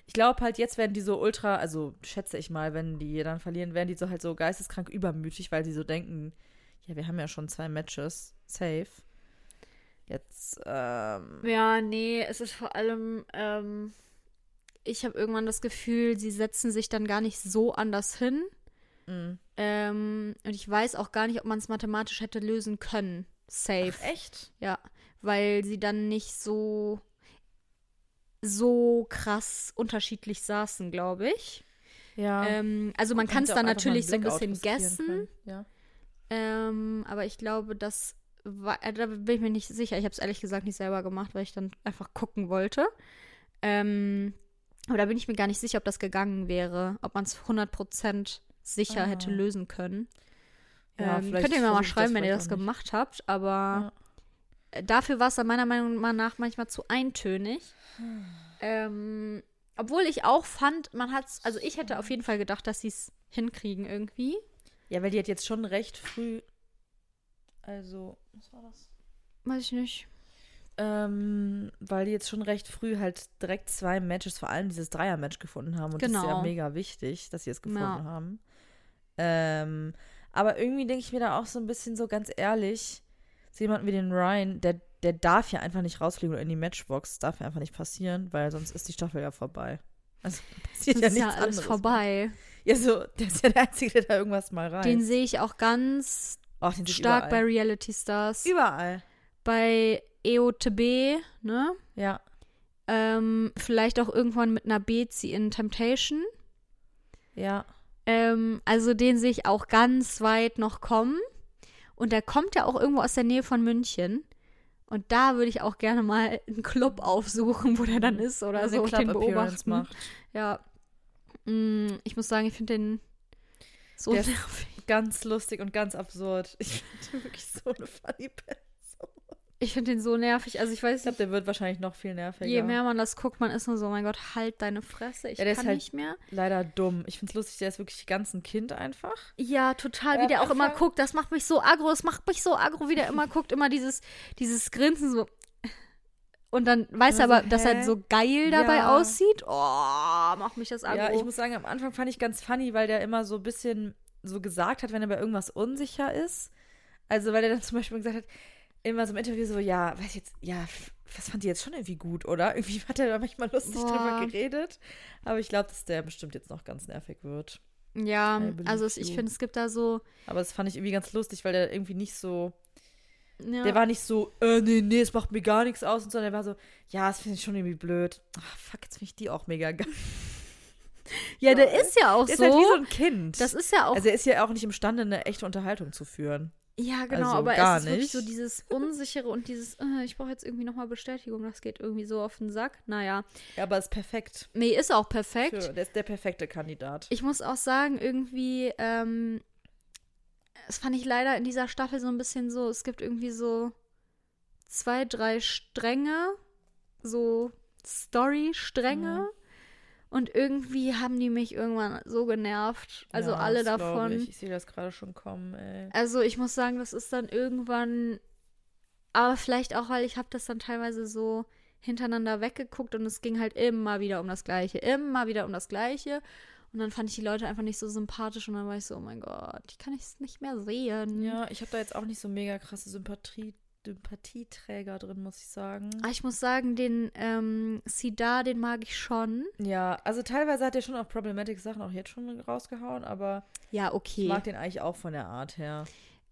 ich glaube halt, jetzt werden die so ultra, also schätze ich mal, wenn die dann verlieren, werden die so halt so geisteskrank übermütig, weil sie so denken, ja, wir haben ja schon zwei Matches, safe. Jetzt, ähm, Ja, nee, es ist vor allem, ähm, ich habe irgendwann das Gefühl, sie setzen sich dann gar nicht so anders hin. mh. Ähm, und ich weiß auch gar nicht, ob man es mathematisch hätte lösen können. Safe. Ach, echt? Ja, weil sie dann nicht so so krass unterschiedlich saßen, glaube ich. Ja. Ähm, also man kann es dann natürlich so ein bisschen können. Ja. Ähm, aber ich glaube, das war, äh, da bin ich mir nicht sicher. Ich habe es ehrlich gesagt nicht selber gemacht, weil ich dann einfach gucken wollte. Ähm, aber da bin ich mir gar nicht sicher, ob das gegangen wäre, ob man es 100% sicher Ah. hätte lösen können. Ja, ähm, könnt ihr mir mal schreiben, wenn ihr das auch nicht. gemacht habt, aber äh, dafür war es dann meiner Meinung nach manchmal zu eintönig. Ähm, obwohl ich auch fand, man hat also ich hätte auf jeden Fall gedacht, dass sie es hinkriegen irgendwie. Ja, weil die hat jetzt schon recht früh. Also, was war das? Weiß ich nicht. Ähm, weil die jetzt schon recht früh halt direkt zwei Matches, vor allem dieses Dreier-Match gefunden haben. Und das ist ja Genau. mega wichtig, dass sie es gefunden Ja. haben. Ähm, aber irgendwie denke ich mir da auch so ein bisschen so ganz ehrlich, so jemanden wie den Ryan, der, der darf ja einfach nicht rausfliegen oder in die Matchbox. Das darf ja einfach nicht passieren, weil sonst ist die Staffel ja vorbei. Also passiert Das ja ist ja nichts alles anderes. vorbei. Ja, so, der ist ja der Einzige, der da irgendwas mal rein. Den sehe ich auch ganz Ach, den stark bei. Reality Stars. Überall. bei EOTB, ne? Ja. Ähm, vielleicht auch irgendwann mit einer Bezi in Temptation. Ja. Ähm, also den sehe ich auch ganz weit noch kommen. Und der kommt ja auch irgendwo aus der Nähe von München. Und da würde ich auch gerne mal einen Club aufsuchen, wo der dann ist oder Eine so und den beobachten. macht. Ja. Mm, ich muss sagen, ich finde den so Der nervig. Ganz lustig und ganz absurd. Ich finde wirklich so eine funny Person. Ich finde den so nervig. Also ich weiß Ich glaube, der wird wahrscheinlich noch viel nerviger. je mehr man das guckt, man ist nur so, mein Gott, halt deine Fresse. Ich Ja, der ist kann halt- nicht mehr. Leider dumm. Ich finde es lustig, der ist wirklich ganz ein Kind einfach. Ja, total, Ja, wie am der auch immer guckt. Das macht mich so aggro. Das macht mich so aggro, wie der immer guckt. Immer dieses, dieses Grinsen so. Und dann weiß er aber, so, dass er hä? so geil dabei Ja. aussieht. Oh, macht mich das aggro. Ja, ich muss sagen, am Anfang fand ich ganz funny, weil der immer so ein bisschen so gesagt hat, wenn er bei irgendwas unsicher ist. Also, weil er dann zum Beispiel gesagt hat, immer so im Interview so, ja, weiß jetzt, ja, das fand die jetzt schon irgendwie gut, oder? Irgendwie hat er da manchmal lustig Boah. drüber geredet. Aber ich glaube, dass der bestimmt jetzt noch ganz nervig wird. ja, also ich you. finde, es gibt da so. Aber das fand ich irgendwie ganz lustig, weil der irgendwie nicht so, Ja, der war nicht so, äh, nee, nee, es macht mir gar nichts aus und so, der war so, ja, das finde ich schon irgendwie blöd. Ach, fuck, jetzt finde ich die auch mega geil. Ja, der ist ja auch Der so. ist halt wie so ein Kind. das ist ja auch. also er ist ja auch nicht imstande, eine echte Unterhaltung zu führen. ja, genau, also aber gar es ist wirklich nicht. so dieses Unsichere und dieses, äh, ich brauche jetzt irgendwie nochmal Bestätigung. Das geht irgendwie so auf den Sack. Naja. Ja, aber ist perfekt. Nee, ist auch perfekt. Für, der ist der perfekte Kandidat. Ich muss auch sagen, irgendwie, ähm, das fand ich leider in dieser Staffel so ein bisschen so, es gibt irgendwie so zwei, drei Stränge, so Story-Stränge. Mhm. Und irgendwie haben die mich irgendwann so genervt. Also Ja, alle davon. Ich, ich sehe das gerade schon kommen, ey. Also ich muss sagen, das ist dann irgendwann, aber vielleicht auch, weil ich habe das dann teilweise so hintereinander weggeguckt und es ging halt immer wieder um das Gleiche, immer wieder um das Gleiche. Und dann fand ich die Leute einfach nicht so sympathisch und dann war ich so, oh mein Gott, ich kann es nicht mehr sehen. Ja, ich habe da jetzt auch nicht so mega krasse Sympathie, Sympathieträger drin, muss ich sagen. Aber ich muss sagen, den ähm, Sida, den mag ich schon. Ja, also teilweise hat er schon auch problematic Sachen auch jetzt schon rausgehauen, aber Ja, okay. ich mag den eigentlich auch von der Art her.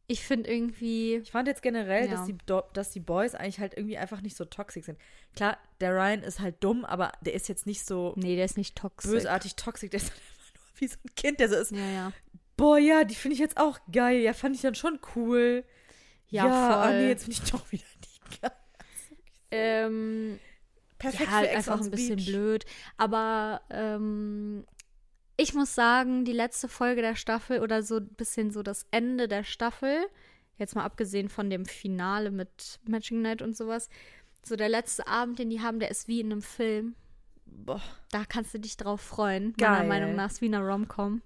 Ich finde irgendwie, Ich fand jetzt generell, Ja. dass, die, dass die Boys eigentlich halt irgendwie einfach nicht so toxisch sind. Klar, der Ryan ist halt dumm, aber der ist jetzt nicht so nee, der ist nicht toxisch. bösartig toxisch. Der ist halt einfach nur wie so ein Kind, der so ist, Ja, ja. boah, ja, die finde ich jetzt auch geil. Ja, fand ich dann schon cool. Ja, ah, voll. nee, jetzt finde ich doch wieder nicht geil. Ähm, Perfekt ja, halt für Ex einfach ein bisschen Beach. blöd. Aber ähm, ich muss sagen, die letzte Folge der Staffel oder so ein bisschen so das Ende der Staffel, jetzt mal abgesehen von dem Finale mit Matching Night und sowas, so der letzte Abend, den die haben, der ist wie in einem Film. Boah, Da kannst du dich drauf freuen. Geil. Meiner Meinung nach ist wie eine Rom-Com.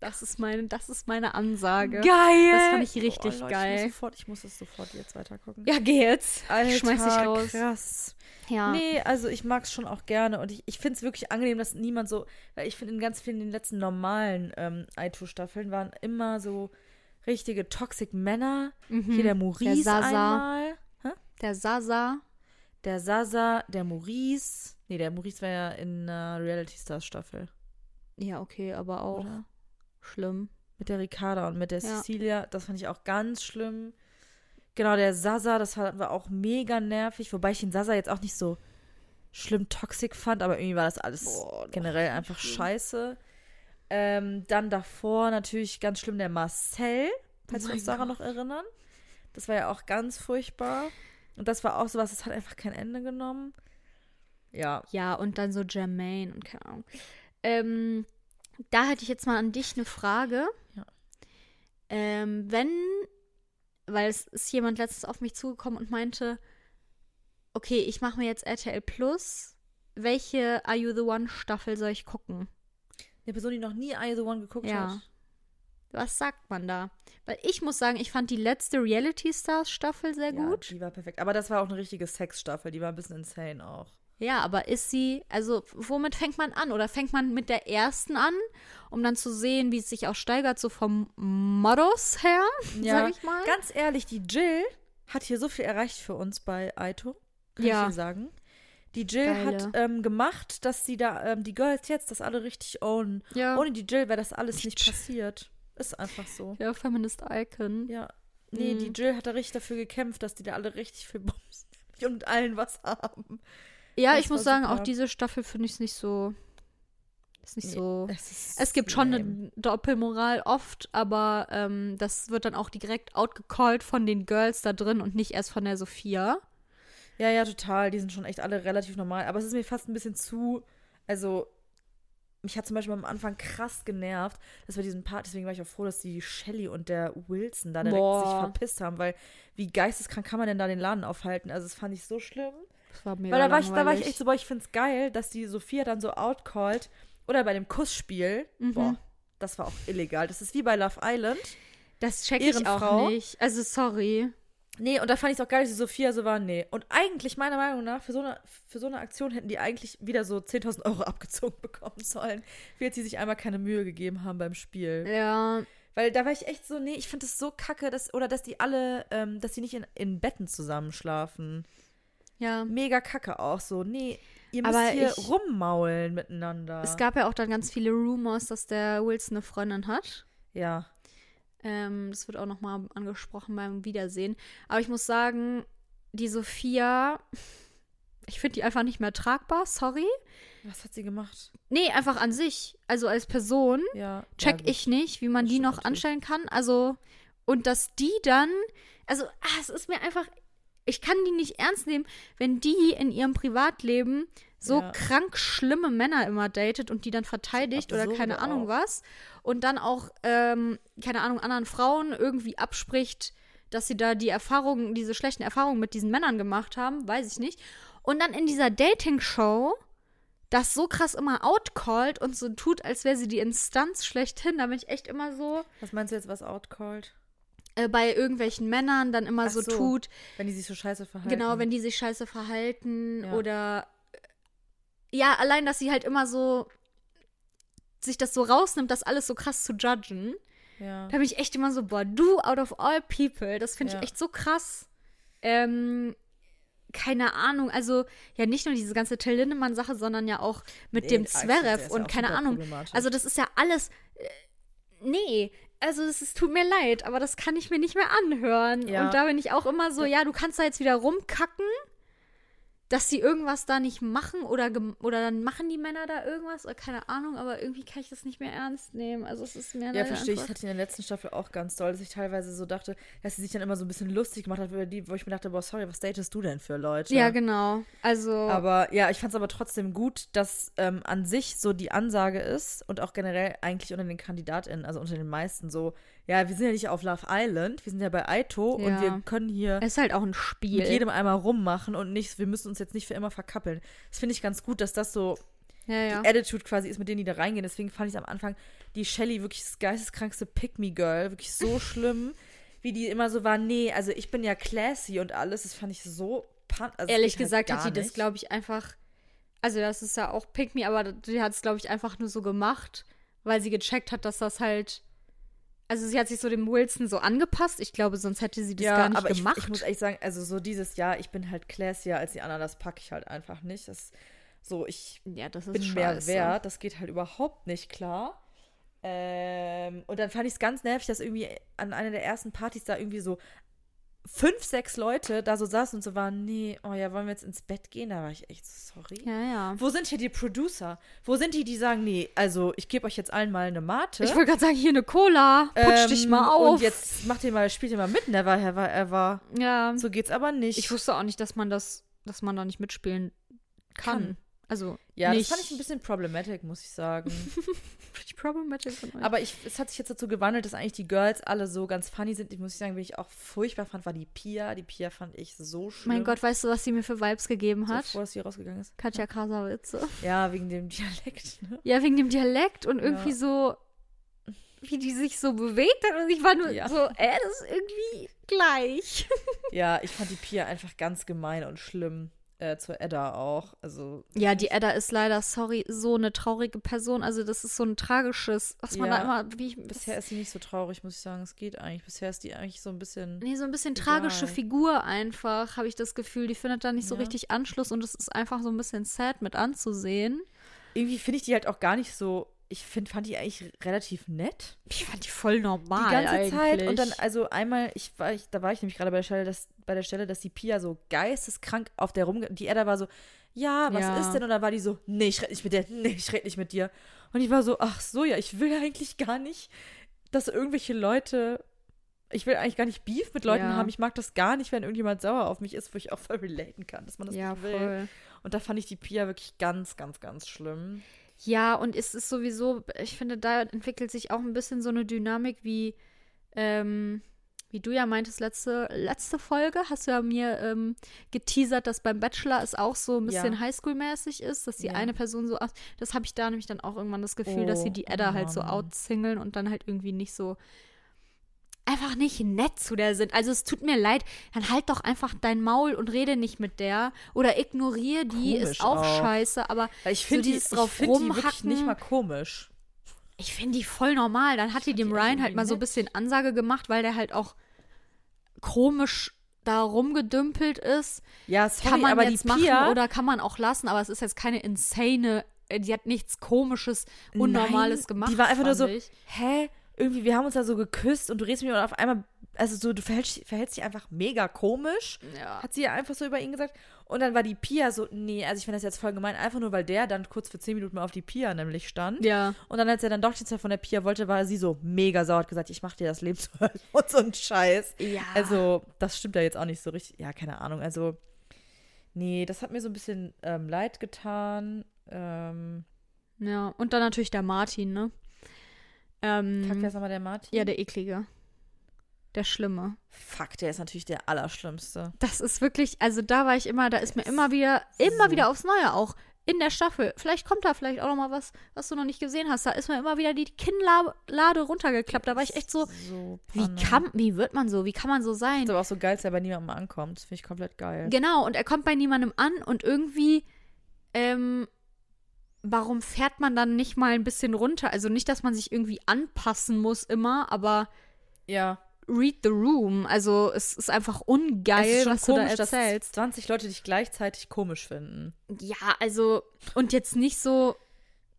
Das ist meine, das ist meine Ansage. geil. Das fand ich richtig Boah, Leute, geil. Ich muss, sofort, ich muss es sofort jetzt weiter gucken. Ja, geh jetzt. Alter, ich schmeiß dich raus. krass. Ja. Nee, also ich mag es schon auch gerne und ich, ich finde es wirklich angenehm, dass niemand so, weil ich finde in ganz vielen den letzten normalen ähm, Aito-Staffeln waren immer so richtige toxic Männer. Hier der Maurice Mhm. Sasa. einmal. Hä? Der Sasa. Der Sasa, der Maurice. Nee, der Maurice war ja in einer Reality Stars Staffel. Ja, okay, aber auch Oder? Schlimm. Mit der Ricarda und mit der Ja. Cecilia. Das fand ich auch ganz schlimm. Genau, der Sasa, das war, auch mega nervig. Wobei ich den Sasa jetzt auch nicht so schlimm toxisch fand, aber irgendwie war das alles Boah, generell einfach scheiße. Ähm, dann davor natürlich ganz schlimm der Marcel, falls Oh wir uns daran noch erinnern. Das war ja auch ganz furchtbar. Und das war auch sowas, das hat einfach kein Ende genommen. Ja. Ja, und dann so Jermaine und keine Ahnung. Ähm, da hätte ich jetzt mal an dich eine Frage. Ja. Ähm, wenn, weil es ist jemand letztens auf mich zugekommen und meinte, okay, ich mache mir jetzt RTL Plus. Welche Are You the One Staffel soll ich gucken? Eine Person, die noch nie I the One geguckt Ja. hat. Was sagt man da? Weil ich muss sagen, ich fand die letzte Reality Stars Staffel sehr Ja, gut. die war perfekt. Aber das war auch eine richtige Sexstaffel. Die war ein bisschen insane auch. Ja, aber ist sie, also womit fängt man an? Oder fängt man mit der ersten an, um dann zu sehen, wie es sich auch steigert, so vom Modus her, sag ich mal? Ganz ehrlich, die Jill hat hier so viel erreicht für uns bei Aito. Kann Ja. ich dir sagen. Die Jill Geile. hat ähm, gemacht, dass sie da, ähm, die Girls jetzt das alle richtig ownen. Ja. Ohne die Jill wäre das alles nicht passiert. Ist einfach so. Ja, Feminist Icon. Ja. Nee, Mhm. die Jill hat da richtig dafür gekämpft, dass die da alle richtig viel Bums und allen was haben. Ja, Das ich muss sagen, super. auch diese Staffel finde ich nicht so. Ist nicht Nee, so. es ist Es gibt schon eine Doppelmoral oft, aber ähm, das wird dann auch direkt outgecallt von den Girls da drin und nicht erst von der Sophia. Ja, ja, total. Die sind schon echt alle relativ normal. Aber es ist mir fast ein bisschen zu. Also, mich hat zum Beispiel am Anfang krass genervt, dass bei diesem Part, deswegen war ich auch froh, dass die Shelly und der Wilson da direkt Boah. sich verpisst haben, weil wie geisteskrank kann man denn da den Laden aufhalten? Also, das fand ich so schlimm. Das war mega weil da war, ich, da war ich echt so, boah, ich find's geil, dass die Sophia dann so outcallt. Oder bei dem Kussspiel. Mhm. Boah, das war auch illegal. Das ist wie bei Love Island. Das check ich Ehrenfrau. auch nicht. Also, sorry. Nee, und da fand ich es auch geil, dass die Sophia so war, nee. Und eigentlich, meiner Meinung nach, für so eine, für so eine Aktion hätten die eigentlich wieder so 10.000 Euro abgezogen bekommen sollen. Wie jetzt sie sich einmal keine Mühe gegeben haben beim Spiel. Ja, Weil da war ich echt so, nee, ich finde es so kacke, dass, oder dass die alle, ähm, dass die nicht in, in Betten zusammenschlafen. Ja. Mega kacke auch so. Nee, ihr müsst Aber hier ich- rummaulen miteinander. Es gab ja auch dann ganz viele Rumors, dass der Wilson eine Freundin hat. ja. Ähm, das wird auch nochmal angesprochen beim Wiedersehen. Aber ich muss sagen, die Sophia, ich finde die einfach nicht mehr tragbar, sorry. Was hat sie gemacht? Nee, einfach an sich. Also als Person Ja. check ja, ich nicht, wie man die noch natürlich. anstellen kann. Also, und dass die dann, also, ah, es ist mir einfach, ich kann die nicht ernst nehmen, wenn die in ihrem Privatleben so Ja. krank schlimme Männer immer datet und die dann verteidigt oder keine Ahnung auch. was. Und dann auch, ähm, keine Ahnung, anderen Frauen irgendwie abspricht, dass sie da die Erfahrungen, diese schlechten Erfahrungen mit diesen Männern gemacht haben, weiß ich nicht. Und dann in dieser Dating-Show das so krass immer outcallt und so tut, als wäre sie die Instanz schlechthin. Da bin ich echt immer so Was meinst du jetzt, was outcalled? Äh, bei irgendwelchen Männern dann immer so, so, tut. Wenn die sich so scheiße verhalten. Genau, wenn die sich scheiße verhalten Ja. oder äh, ja, allein, dass sie halt immer so sich das so rausnimmt, das alles so krass zu judgen. Ja. Da bin ich echt immer so, boah, du out of all people, das finde Ja. ich echt so krass. Ähm, keine Ahnung, also ja nicht nur diese ganze Till Lindemann-Sache, sondern ja auch mit Nee, dem Zverev ist ja und auch keine Ahnung. Also das ist ja alles, äh, nee, also es tut mir leid, aber das kann ich mir nicht mehr anhören. Ja. Und da bin ich auch immer so, ja, du kannst da jetzt wieder rumkacken, dass sie irgendwas da nicht machen oder, oder dann machen die Männer da irgendwas oder keine Ahnung, aber irgendwie kann ich das nicht mehr ernst nehmen. Also es ist mir Ja, verstehe ich. Das hatte ich in der letzten Staffel auch ganz doll, dass ich teilweise so dachte, dass sie sich dann immer so ein bisschen lustig gemacht hat über die, wo ich mir dachte, boah, sorry, was datest du denn für Leute? Ja, genau. Also Aber ja, ich fand es aber trotzdem gut, dass ähm, an sich so die Ansage ist und auch generell eigentlich unter den KandidatInnen, also unter den meisten so, ja, wir sind ja nicht auf Love Island, wir sind ja bei Aito und Ja. wir können hier es ist halt auch ein Spiel. mit jedem einmal rummachen und nicht, wir müssen uns jetzt nicht für immer verkappeln. Das finde ich ganz gut, dass das so ja, ja. die Attitude quasi ist, mit denen die da reingehen. Deswegen fand ich am Anfang die Shelly wirklich das geisteskrankste Pick-Me-Girl, wirklich so schlimm, wie die immer so war, nee, also ich bin ja classy und alles, das fand ich so pan also das Ehrlich halt gesagt hat die das, nicht. glaube ich, einfach. Also, das ist ja auch Pick Me, aber die hat es, glaube ich, einfach nur so gemacht, weil sie gecheckt hat, dass das halt. Also, sie hat sich so dem Wilson so angepasst. Ich glaube, sonst hätte sie das ja, gar nicht aber ich, gemacht. ich muss ehrlich sagen, also so dieses Jahr, ich bin halt classier als die anderen, das packe ich halt einfach nicht. Das so, ich ja, das ist bin mehr wert. Das geht halt überhaupt nicht klar. Ähm, und dann fand ich es ganz nervig, dass irgendwie an einer der ersten Partys da irgendwie so fünf, sechs Leute da so saßen und so waren, nee, oh ja, wollen wir jetzt ins Bett gehen? Da war ich echt so, sorry. Ja, ja. Wo sind hier die Producer? Wo sind die, die sagen, nee, also ich gebe euch jetzt allen mal eine Mate. Ich wollte gerade sagen, hier eine Cola. Putsch dich Ähm, mal auf. Und jetzt macht ihr mal, spielt ihr mal mit, never, ever, ever. Ja. So geht's aber nicht. Ich wusste auch nicht, dass man das, dass man da nicht mitspielen kann. Kann. Also, ja, nicht. das fand ich ein bisschen problematic, muss ich sagen. Problematic von euch. Aber ich, es hat sich jetzt dazu gewandelt, dass eigentlich die Girls alle so ganz funny sind. Ich muss sagen, wen ich auch furchtbar fand, war die Pia. Die Pia fand ich so schlimm. mein Gott, weißt du, was sie mir für Vibes gegeben so hat? vor, dass sie rausgegangen ist. Katja Krasavitze. Ja, wegen dem Dialekt. Ne? Ja, wegen dem Dialekt und irgendwie Ja. so, wie die sich so bewegt hat. Und ich war nur Ja. so, äh, das ist irgendwie gleich. Ja, ich fand die Pia einfach ganz gemein und schlimm. Äh, zur Edda auch. Also, Ja, die Edda ist leider, sorry, so eine traurige Person. Also, das ist so ein tragisches, was man Ja, da immer, wie ich, bisher ist sie nicht so traurig, muss ich sagen. Es geht eigentlich. Bisher ist die eigentlich so ein bisschen. Nee, so ein bisschen Egal. tragische Figur einfach, habe ich das Gefühl. Die findet da nicht so Ja. richtig Anschluss und es ist einfach so ein bisschen sad mit anzusehen. Irgendwie finde ich die halt auch gar nicht so. Ich find, fand die eigentlich relativ nett. Ich fand die voll normal die ganze eigentlich. Zeit und dann also einmal ich war ich da war ich nämlich gerade bei der Stelle dass bei der Stelle dass die Pia so geisteskrank auf der rum die Edda war so ja was Ja. ist denn und dann war die so nee ich rede nicht mit dir nee ich rede nicht mit dir und ich war so ach so ja ich will eigentlich gar nicht dass irgendwelche Leute ich will eigentlich gar nicht Beef mit Leuten Ja. haben ich mag das gar nicht wenn irgendjemand sauer auf mich ist wo ich auch voll relaten kann dass man das ja, nicht will voll. und da fand ich die Pia wirklich ganz ganz ganz schlimm Ja, und es ist sowieso, ich finde, da entwickelt sich auch ein bisschen so eine Dynamik wie, ähm, wie du ja meintest, letzte, letzte Folge, hast du ja mir ähm, geteasert, dass beim Bachelor es auch so ein bisschen Ja. Highschool-mäßig ist, dass die Ja. eine Person so, das habe ich da nämlich dann auch irgendwann das Gefühl, dass sie Oh, die Edda oh halt so outsingeln und dann halt irgendwie nicht so einfach nicht nett zu der sind. Also es tut mir leid, dann halt doch einfach dein Maul und rede nicht mit der oder ignoriere die, Komisch ist auch, auch. scheiße, aber ich so finde die, dieses ich drauf die wirklich rumhacken. nicht mal komisch Ich finde die voll normal. Dann hat die fand dem die Ryan halt mal so ein nett. bisschen Ansage gemacht, weil der halt auch komisch da rumgedümpelt ist. ja sorry, kann man aber jetzt die machen Pia oder kann man auch lassen, aber es ist jetzt keine insane, äh, die hat nichts komisches, unnormales Nein, gemacht. Die war einfach nur so, ich. hä? Irgendwie, wir haben uns da so geküsst und du redest mit mir und auf einmal, also so, du verhältst, verhältst dich einfach mega komisch. Ja. Hat sie ja einfach so über ihn gesagt. Und dann war die Pia so, nee, also ich finde das jetzt voll gemein, einfach nur, weil der dann kurz für zehn Minuten mal auf die Pia nämlich stand. Ja. Und dann, als er dann doch die Zeit von der Pia wollte, war sie so mega sauer, hat gesagt, ich mach dir das Leben Hölle und so ein Scheiß. Ja. Also, das stimmt ja jetzt auch nicht so richtig. Ja, keine Ahnung. Also, nee, das hat mir so ein bisschen ähm, leid getan. Ähm, Ja. Und dann natürlich der Martin, ne? Ähm, fuck, wer ist nochmal der Martin? ja, der eklige. Der Schlimme. Fuck, der ist natürlich der Allerschlimmste. Das ist wirklich, also da war ich immer, da ist mir Das immer wieder, immer so- wieder aufs Neue auch in der Staffel. Vielleicht kommt da vielleicht auch noch mal was, was du noch nicht gesehen hast. Da ist mir immer wieder die Kinnlade runtergeklappt. Da war ich echt so, so wie kann, wie wird man so? Wie kann man so sein? Ist aber auch so geil, dass er bei niemandem ankommt. Das finde ich komplett geil. Genau, und er kommt bei niemandem an und irgendwie ähm, warum fährt man dann nicht mal ein bisschen runter? Also nicht, dass man sich irgendwie anpassen muss immer, aber Ja. read the room. Also es ist einfach ungeil, es ist schon was du da komisch, dass erzählst. 20 Leute dich gleichzeitig komisch finden. Ja, also und jetzt nicht so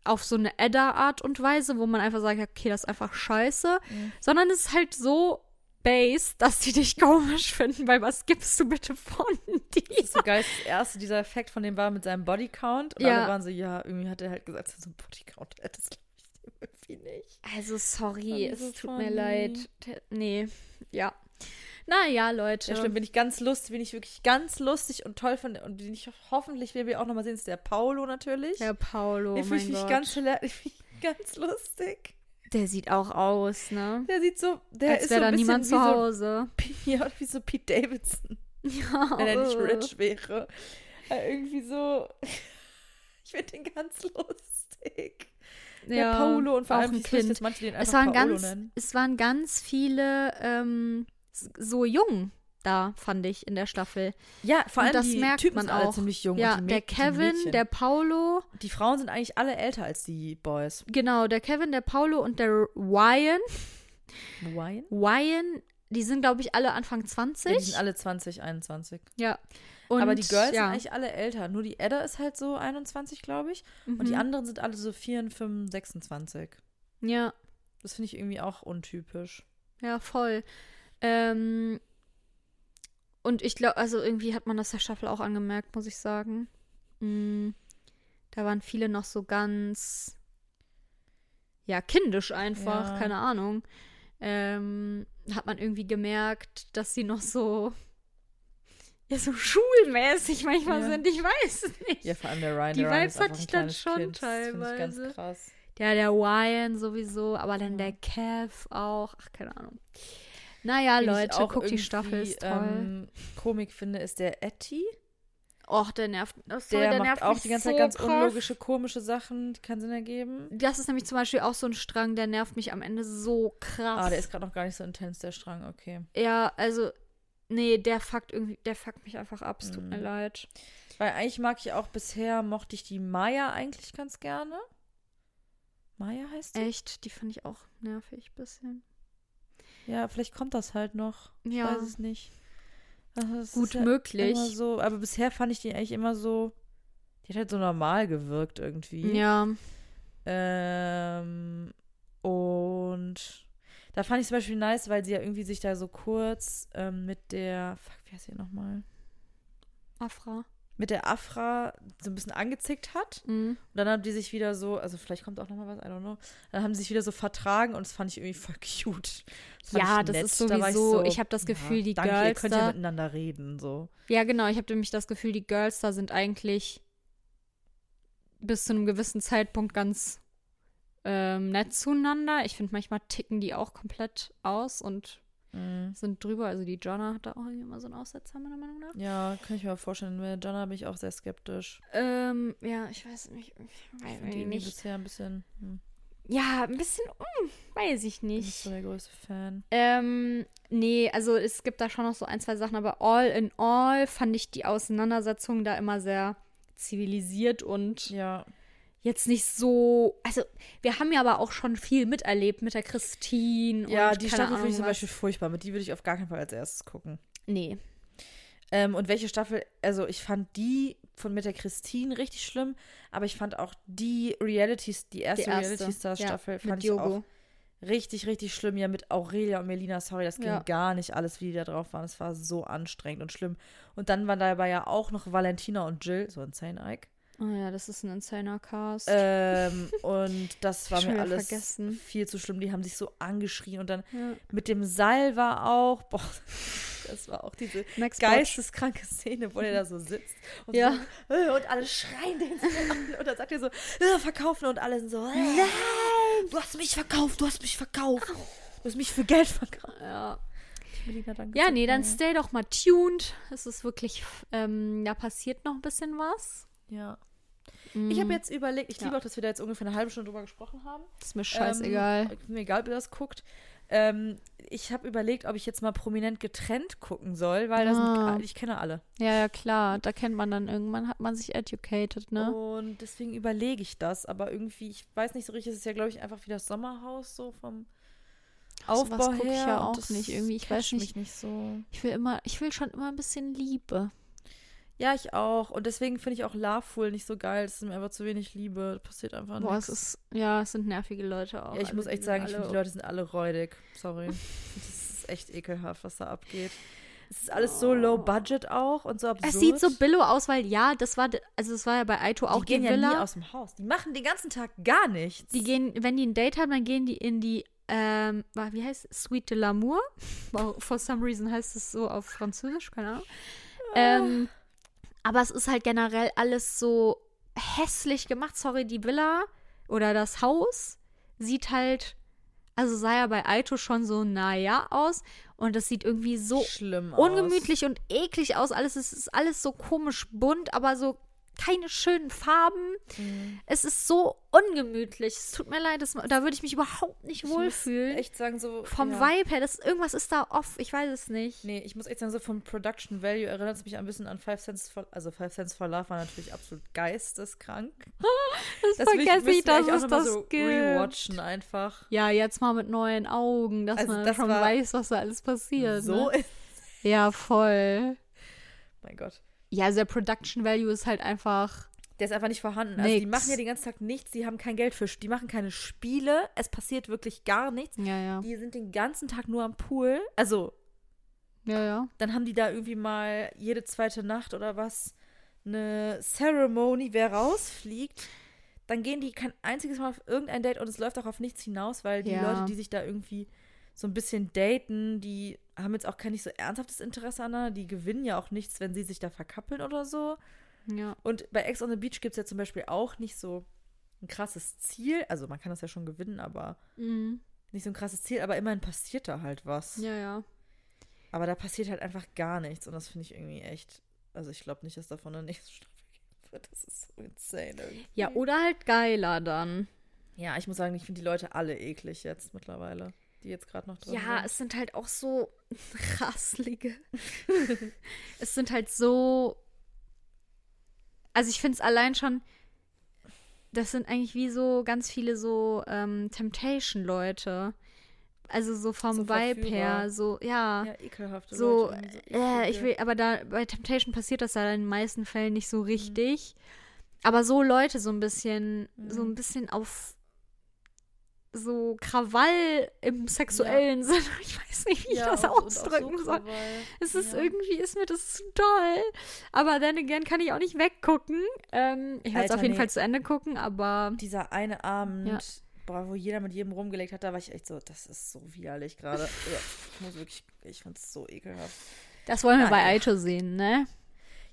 auf so eine Edda-Art und Weise, wo man einfach sagt, okay, das ist einfach scheiße, Mhm. sondern es ist halt so base, dass die dich komisch finden, weil was gibst du bitte von dir? Das ist so geil. Das erste, dieser Effekt von dem war mit seinem Bodycount. Und Ja. alle waren so, ja, irgendwie hat er halt gesagt, so einen Bodycount hat. Das glaube ich irgendwie nicht. Also sorry, es tut funny. mir leid. Nee, ja. Naja, Leute. Ja, stimmt, bin ich ganz lustig, bin ich wirklich ganz lustig und toll finde. Und den ich hoffentlich, werden wir auch nochmal sehen, ist der Paulo natürlich. Der Paulo, den finde ich mich ich ganz lustig. Der sieht auch aus, ne? Der sieht so, der Als ist so da ein bisschen niemand wie zu Hause. So, ja, wie so Pete Davidson, Ja. wenn er nicht rich wäre. Äh, irgendwie so, ich finde den ganz lustig. Der Ja, Paulo und vor auch allem, ein Kind. manche den Es waren, Paolo ganz, nennen. es waren ganz viele ähm, so jung da, fand ich, in der Staffel. Ja, vor Und allem das die merkt Typen man sind alle auch. ziemlich jung. Ja, und der Kevin, der Paulo, Die Frauen sind eigentlich alle älter als die Boys. genau, der Kevin, der Paulo und der Ryan. Wine? Ryan, die sind, glaube ich, alle Anfang 20. Ja, die sind alle 20, 21. Ja. Und, Aber die Girls ja. sind eigentlich alle älter. Nur die Edda ist halt so 21, glaube ich. Und die Mhm. anderen sind alle so 4, 5, 26. Ja, Das finde ich irgendwie auch untypisch. ja, voll. Ähm, und ich glaube, also irgendwie hat man das der Staffel auch angemerkt, muss ich sagen. Mm, da waren viele noch so ganz, ja, kindisch einfach, Ja. keine Ahnung. Ähm, hat man irgendwie gemerkt, dass sie noch so, ja, so schulmäßig manchmal Ja. sind. Ich weiß nicht. Ja, vor allem der Ryan. Die der Ryan Vibes hatte ich dann schon kind. Das finde ich ganz teilweise. krass. Ja, der Ryan sowieso, aber dann der Kev auch. Ach, keine Ahnung. Naja, ich Leute, auch guckt die Staffel, ist toll. Ähm, Komik finde, ist der Etty. Och, der nervt. Oh, sorry, Der, der, macht nervt auch mich die ganze so Zeit ganz krass. unlogische, komische Sachen, die keinen Sinn ergeben. Das ist nämlich zum Beispiel auch so ein Strang, der nervt mich am Ende so krass. Ah, der ist gerade noch gar nicht so intens, der Strang, okay. Ja, also, nee, der fuckt irgendwie, der fuckt mich einfach ab. Es tut Mhm. mir leid. Weil eigentlich mag ich auch bisher, mochte ich die Maya eigentlich ganz gerne. Maya heißt die? Echt, die fand ich auch nervig bisschen. Ja, vielleicht kommt das halt noch. Ich Ja. weiß es nicht. Also, Gut ist ja möglich. Immer so, aber bisher fand ich die eigentlich immer so. Die hat halt so normal gewirkt irgendwie. Ja. Ähm, und da fand ich zum Beispiel nice, weil sie ja irgendwie sich da so kurz ähm, mit der, fuck, wie heißt sie nochmal? Afra. Mit der Afra so ein bisschen angezickt hat. Mhm. Und dann haben die sich wieder so, also vielleicht kommt auch nochmal was, I don't know. Dann haben sie sich wieder so vertragen und das fand ich irgendwie voll cute. Das Ja, ich das nett. ist Da war sowieso- ich hab das Gefühl, die danke, ihr Girls könnt da- ja miteinander reden, so. Ja, genau. Ich habe nämlich das Gefühl, die Girls da sind eigentlich bis zu einem gewissen Zeitpunkt ganz ähm, nett zueinander. Ich finde, manchmal ticken die auch komplett aus und Mhm. sind drüber. Also die Jonna hat da auch irgendwie immer so einen Aussetzer, meiner Meinung nach. Ja, kann ich mir vorstellen. Mit Jonna bin ich auch sehr skeptisch. Ähm, ja, ich weiß nicht. Ich weiß Ich die nicht. bisher ein bisschen, hm, Ja, ein bisschen, hm, weiß ich bin nicht nicht. so der größte Fan. Ähm, nee, also es gibt da schon noch so ein, zwei Sachen, aber all in all fand ich die Auseinandersetzung da immer sehr zivilisiert und Ja, jetzt nicht so. Also, wir haben ja aber auch schon viel miterlebt mit der Christine. ja und die Staffel finde ich zum. Beispiel furchtbar. Mit die würde ich auf gar keinen Fall als erstes gucken. Nee. Ähm, und welche Staffel, also ich fand die von mit der Christine richtig schlimm, aber ich fand auch die Realities, die erste, Die erste, Reality Stars ja, Staffel, mit fand ich Diogo. auch richtig, richtig schlimm. Ja, mit Aurelia und Melina, sorry, das ging Ja. gar nicht alles, wie die da drauf waren. Es war so anstrengend und schlimm. Und dann waren dabei ja auch noch Valentina und Jill, so insane Ike. Oh ja, das ist ein insaner Cast. Ähm, und das war mir alles vergessen. viel zu schlimm. Die haben sich so angeschrien und dann ja. mit dem Seil war auch, boah, das war auch diese Max geisteskranke Szene, wo der da so sitzt und, Ja. so, äh, und alle schreien den so an und dann sagt er so, äh, verkaufen und alle sind so, äh, nein, du hast mich verkauft, du hast mich verkauft, du hast mich für Geld verkauft. Ja. Ja, nee, dann stay doch mal tuned. Es ist wirklich, ähm, da passiert noch ein bisschen was. Ja. Ich habe jetzt überlegt, ich Ja. liebe auch, dass wir da jetzt ungefähr eine halbe Stunde drüber gesprochen haben. Ist mir scheißegal. Ähm, mir egal, ob ihr das guckt. Ähm, ich habe überlegt, ob ich jetzt mal prominent getrennt gucken soll, weil das Ah. sind, ich kenne alle. Ja, ja, klar. Da kennt man dann irgendwann, hat man sich educated, ne? Und deswegen überlege ich das. Aber irgendwie, ich weiß nicht so richtig, es ist ja, glaube ich, einfach wie das Sommerhaus so vom Aufbau guck ich her. ja auch das nicht irgendwie. Ich weiß nicht. mich nicht so. Ich will immer, ich will schon immer ein bisschen Liebe. Ja, ich auch. Und deswegen finde ich auch Loveful nicht so geil. Es ist mir einfach zu wenig Liebe. Da passiert einfach Boah, nichts. es ist, ja, es sind nervige Leute auch. Ja, ich Also, muss echt sagen, ich finde, die Leute sind alle räudig. Sorry. das ist echt ekelhaft, was da abgeht. Es ist alles so low budget auch und so absurd. Es sieht so billo aus, weil ja, das war, also es war ja bei Aito auch die gehen die ja Villa. nie aus dem Haus. Die machen den ganzen Tag gar nichts. Die gehen, wenn die ein Date haben, dann gehen die in die, ähm, wie heißt es? Suite de l'amour. For some reason heißt es so auf Französisch, keine Ahnung. Ähm, aber es ist halt generell alles so hässlich gemacht. Sorry, die Villa oder das Haus sieht halt, also sah ja bei Aito schon so naja aus. Und das sieht irgendwie so schlimm aus. ungemütlich und eklig aus. Alles es ist alles so komisch bunt, aber so keine schönen Farben. Mhm. Es ist so ungemütlich. Es tut mir leid, das, da würde ich mich überhaupt nicht Ich wohlfühlen. echt sagen, so. Vom ja. Vibe her, das, irgendwas ist da off. Ich weiß es nicht. Nee, ich muss echt sagen, so vom Production Value erinnert es mich ein bisschen an Five Cents for, also Five Cents for Love war natürlich absolut geisteskrank. Das, will vergesse ich, dass es das so gibt. rewatchen einfach. Ja, jetzt mal mit neuen Augen, dass Also man das schon weiß, was da alles passiert. So Ne? ist. Ja, voll. Mein Gott. Ja, also der Production Value ist halt einfach. Der ist einfach nicht vorhanden. Also die machen ja den ganzen Tag nichts, die haben kein Geld für, die machen keine Spiele, es passiert wirklich gar nichts. Ja, ja. Die sind den ganzen Tag nur am Pool. Also, Ja, ja. dann haben die da irgendwie mal jede zweite Nacht oder was eine Ceremony, wer rausfliegt. Dann gehen die kein einziges Mal auf irgendein Date und es läuft auch auf nichts hinaus, weil die Ja. Leute, die sich da irgendwie so ein bisschen daten, die haben jetzt auch kein nicht so ernsthaftes Interesse aneinander. Die gewinnen ja auch nichts, wenn sie sich da verkappeln oder so. Ja. Und bei Ex on the Beach gibt es ja zum Beispiel auch nicht so ein krasses Ziel. Also man kann das ja schon gewinnen, aber Mhm. nicht so ein krasses Ziel. Aber immerhin passiert da halt was. Ja, ja. Aber da passiert halt einfach gar nichts. Und das finde ich irgendwie echt. Also ich glaube nicht, dass davon eine nächste Staffel geben wird. Das ist so insane irgendwie. Ja, oder halt geiler dann. Ja, ich muss sagen, ich finde die Leute alle eklig jetzt mittlerweile. Die jetzt gerade noch drin Ja, sind. es sind halt auch so rasslige. es sind halt so. Also ich finde es allein schon. Das sind eigentlich wie so ganz viele so ähm, Temptation-Leute. Also so vom So Vibe her, so, ja. Ja, ekelhafte so, Leute. irgendwie äh, ich will, aber da bei Temptation passiert das ja in den meisten Fällen nicht Mhm. so richtig. Aber so Leute so ein bisschen, so Mhm. ein bisschen auf so Krawall im sexuellen Sinne. Ich weiß nicht, wie ich Ja, das ausdrücken so soll. Krawall. Es ist Ja. irgendwie, ist mir das zu doll. Aber then again kann ich auch nicht weggucken. Ähm, ich werde es auf jeden nee. Fall zu Ende gucken, aber Dieser eine Abend, Ja. boah, wo jeder mit jedem rumgelegt hat, da war ich echt so, das ist so widerlich gerade. Ja, ich muss wirklich, ich fand es so ekelhaft. das wollen wir Ah, bei ja. Aito sehen, ne?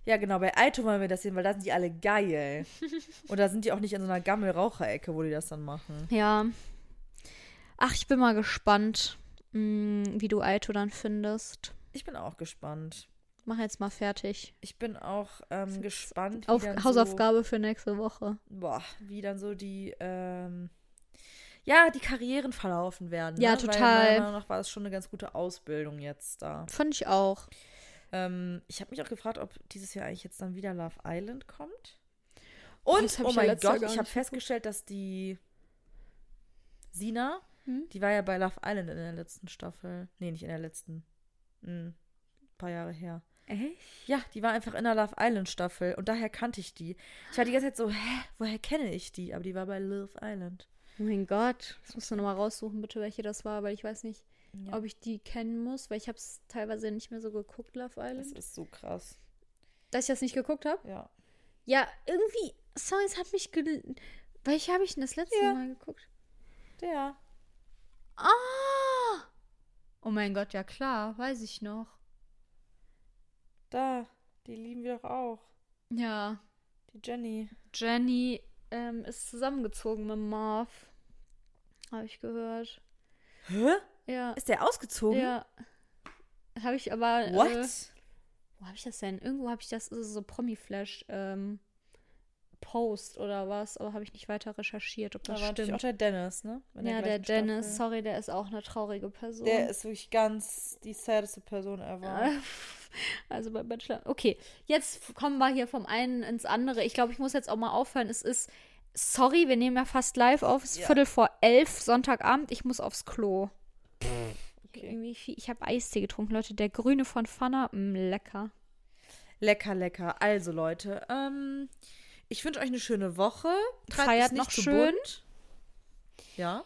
Ja, genau, bei Aito wollen wir das sehen, weil da sind die alle geil. Und da sind die auch nicht in so einer Gammel-Raucherecke, wo die das dann machen. Ja. Ach, ich bin mal gespannt, mh, wie du Aito dann findest. Ich bin auch gespannt. Mach jetzt mal fertig. Ich bin auch ähm, gespannt, Auf, Hausaufgabe für nächste Woche. so, boah, wie dann so die, ähm, ja, die Karrieren verlaufen werden. Ja, ne? total. Weil meiner Meinung nach war das schon eine ganz gute Ausbildung jetzt da. Fand ich auch. Ähm, ich habe mich auch gefragt, ob dieses Jahr eigentlich jetzt dann wieder Love Island kommt. Oh, Und, oh ich ja mein Jahr Gott, ich habe festgestellt, dass die Sina, Hm? die war ja bei Love Island in der letzten Staffel. Nee, nicht in der letzten. Hm, ein paar Jahre her. Echt? Ja, die war einfach in der Love Island Staffel und daher kannte ich die. Ich war die ganze Zeit so, hä, woher kenne ich die? Aber die war bei Love Island. Oh mein Gott. Das musst du nochmal raussuchen, bitte, welche das war, weil ich weiß nicht, Ja, ob ich die kennen muss, weil ich habe es teilweise nicht mehr so geguckt, Love das Island. ist so krass. Dass ich das nicht geguckt habe? Ja. Ja, irgendwie, Songs hat mich. Welche habe ich denn das letzte Ja. Mal geguckt? Der. Ah! Oh mein Gott, ja klar, weiß ich noch. Da. Die lieben wir doch auch. Ja, Die Jenny. Jenny ähm, ist zusammengezogen mit Marv. Habe ich gehört. Hä? Ja. Ist der ausgezogen? Ja. Habe ich aber. What? Äh, wo habe ich das denn? Irgendwo habe ich das, so Promi-Flash. Ähm, Post oder was, aber habe ich nicht weiter recherchiert, ob Da das war natürlich stimmt. auch der Dennis, ne? In ja, der Dennis, Staffel. sorry, der ist auch eine traurige Person. Der ist wirklich ganz die saddeste Person ever. Also bei Bachelor. Okay, jetzt kommen wir hier vom einen ins andere. Ich glaube, ich muss jetzt auch mal aufhören. Es ist, sorry, wir nehmen ja fast live auf. Es ist Ja. Viertel vor elf, Sonntagabend. Ich muss aufs Klo. Okay. Viel, ich habe Eistee getrunken, Leute. Der grüne von Pfanner, mh, lecker. Lecker, lecker. Also, Leute, ähm, ich wünsche euch eine schöne Woche. Treibt Feiert nicht noch schön. bunt. Ja.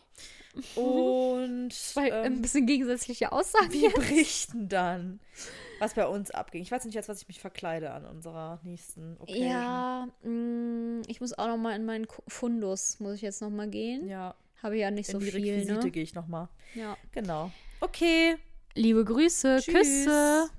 Und Zwei ein ähm, bisschen gegensätzliche Aussagen. wir berichten dann, was bei uns abging. Ich weiß nicht jetzt, was ich mich verkleide an unserer nächsten Occasion. Ja, mh, ich muss auch noch mal in meinen Fundus, muss ich jetzt noch mal gehen. Ja, Habe ich ja nicht in so die viel, Requisite ne? gehe ich nochmal. Ja. Genau. Okay. Liebe Grüße, Tschüss. Küsse.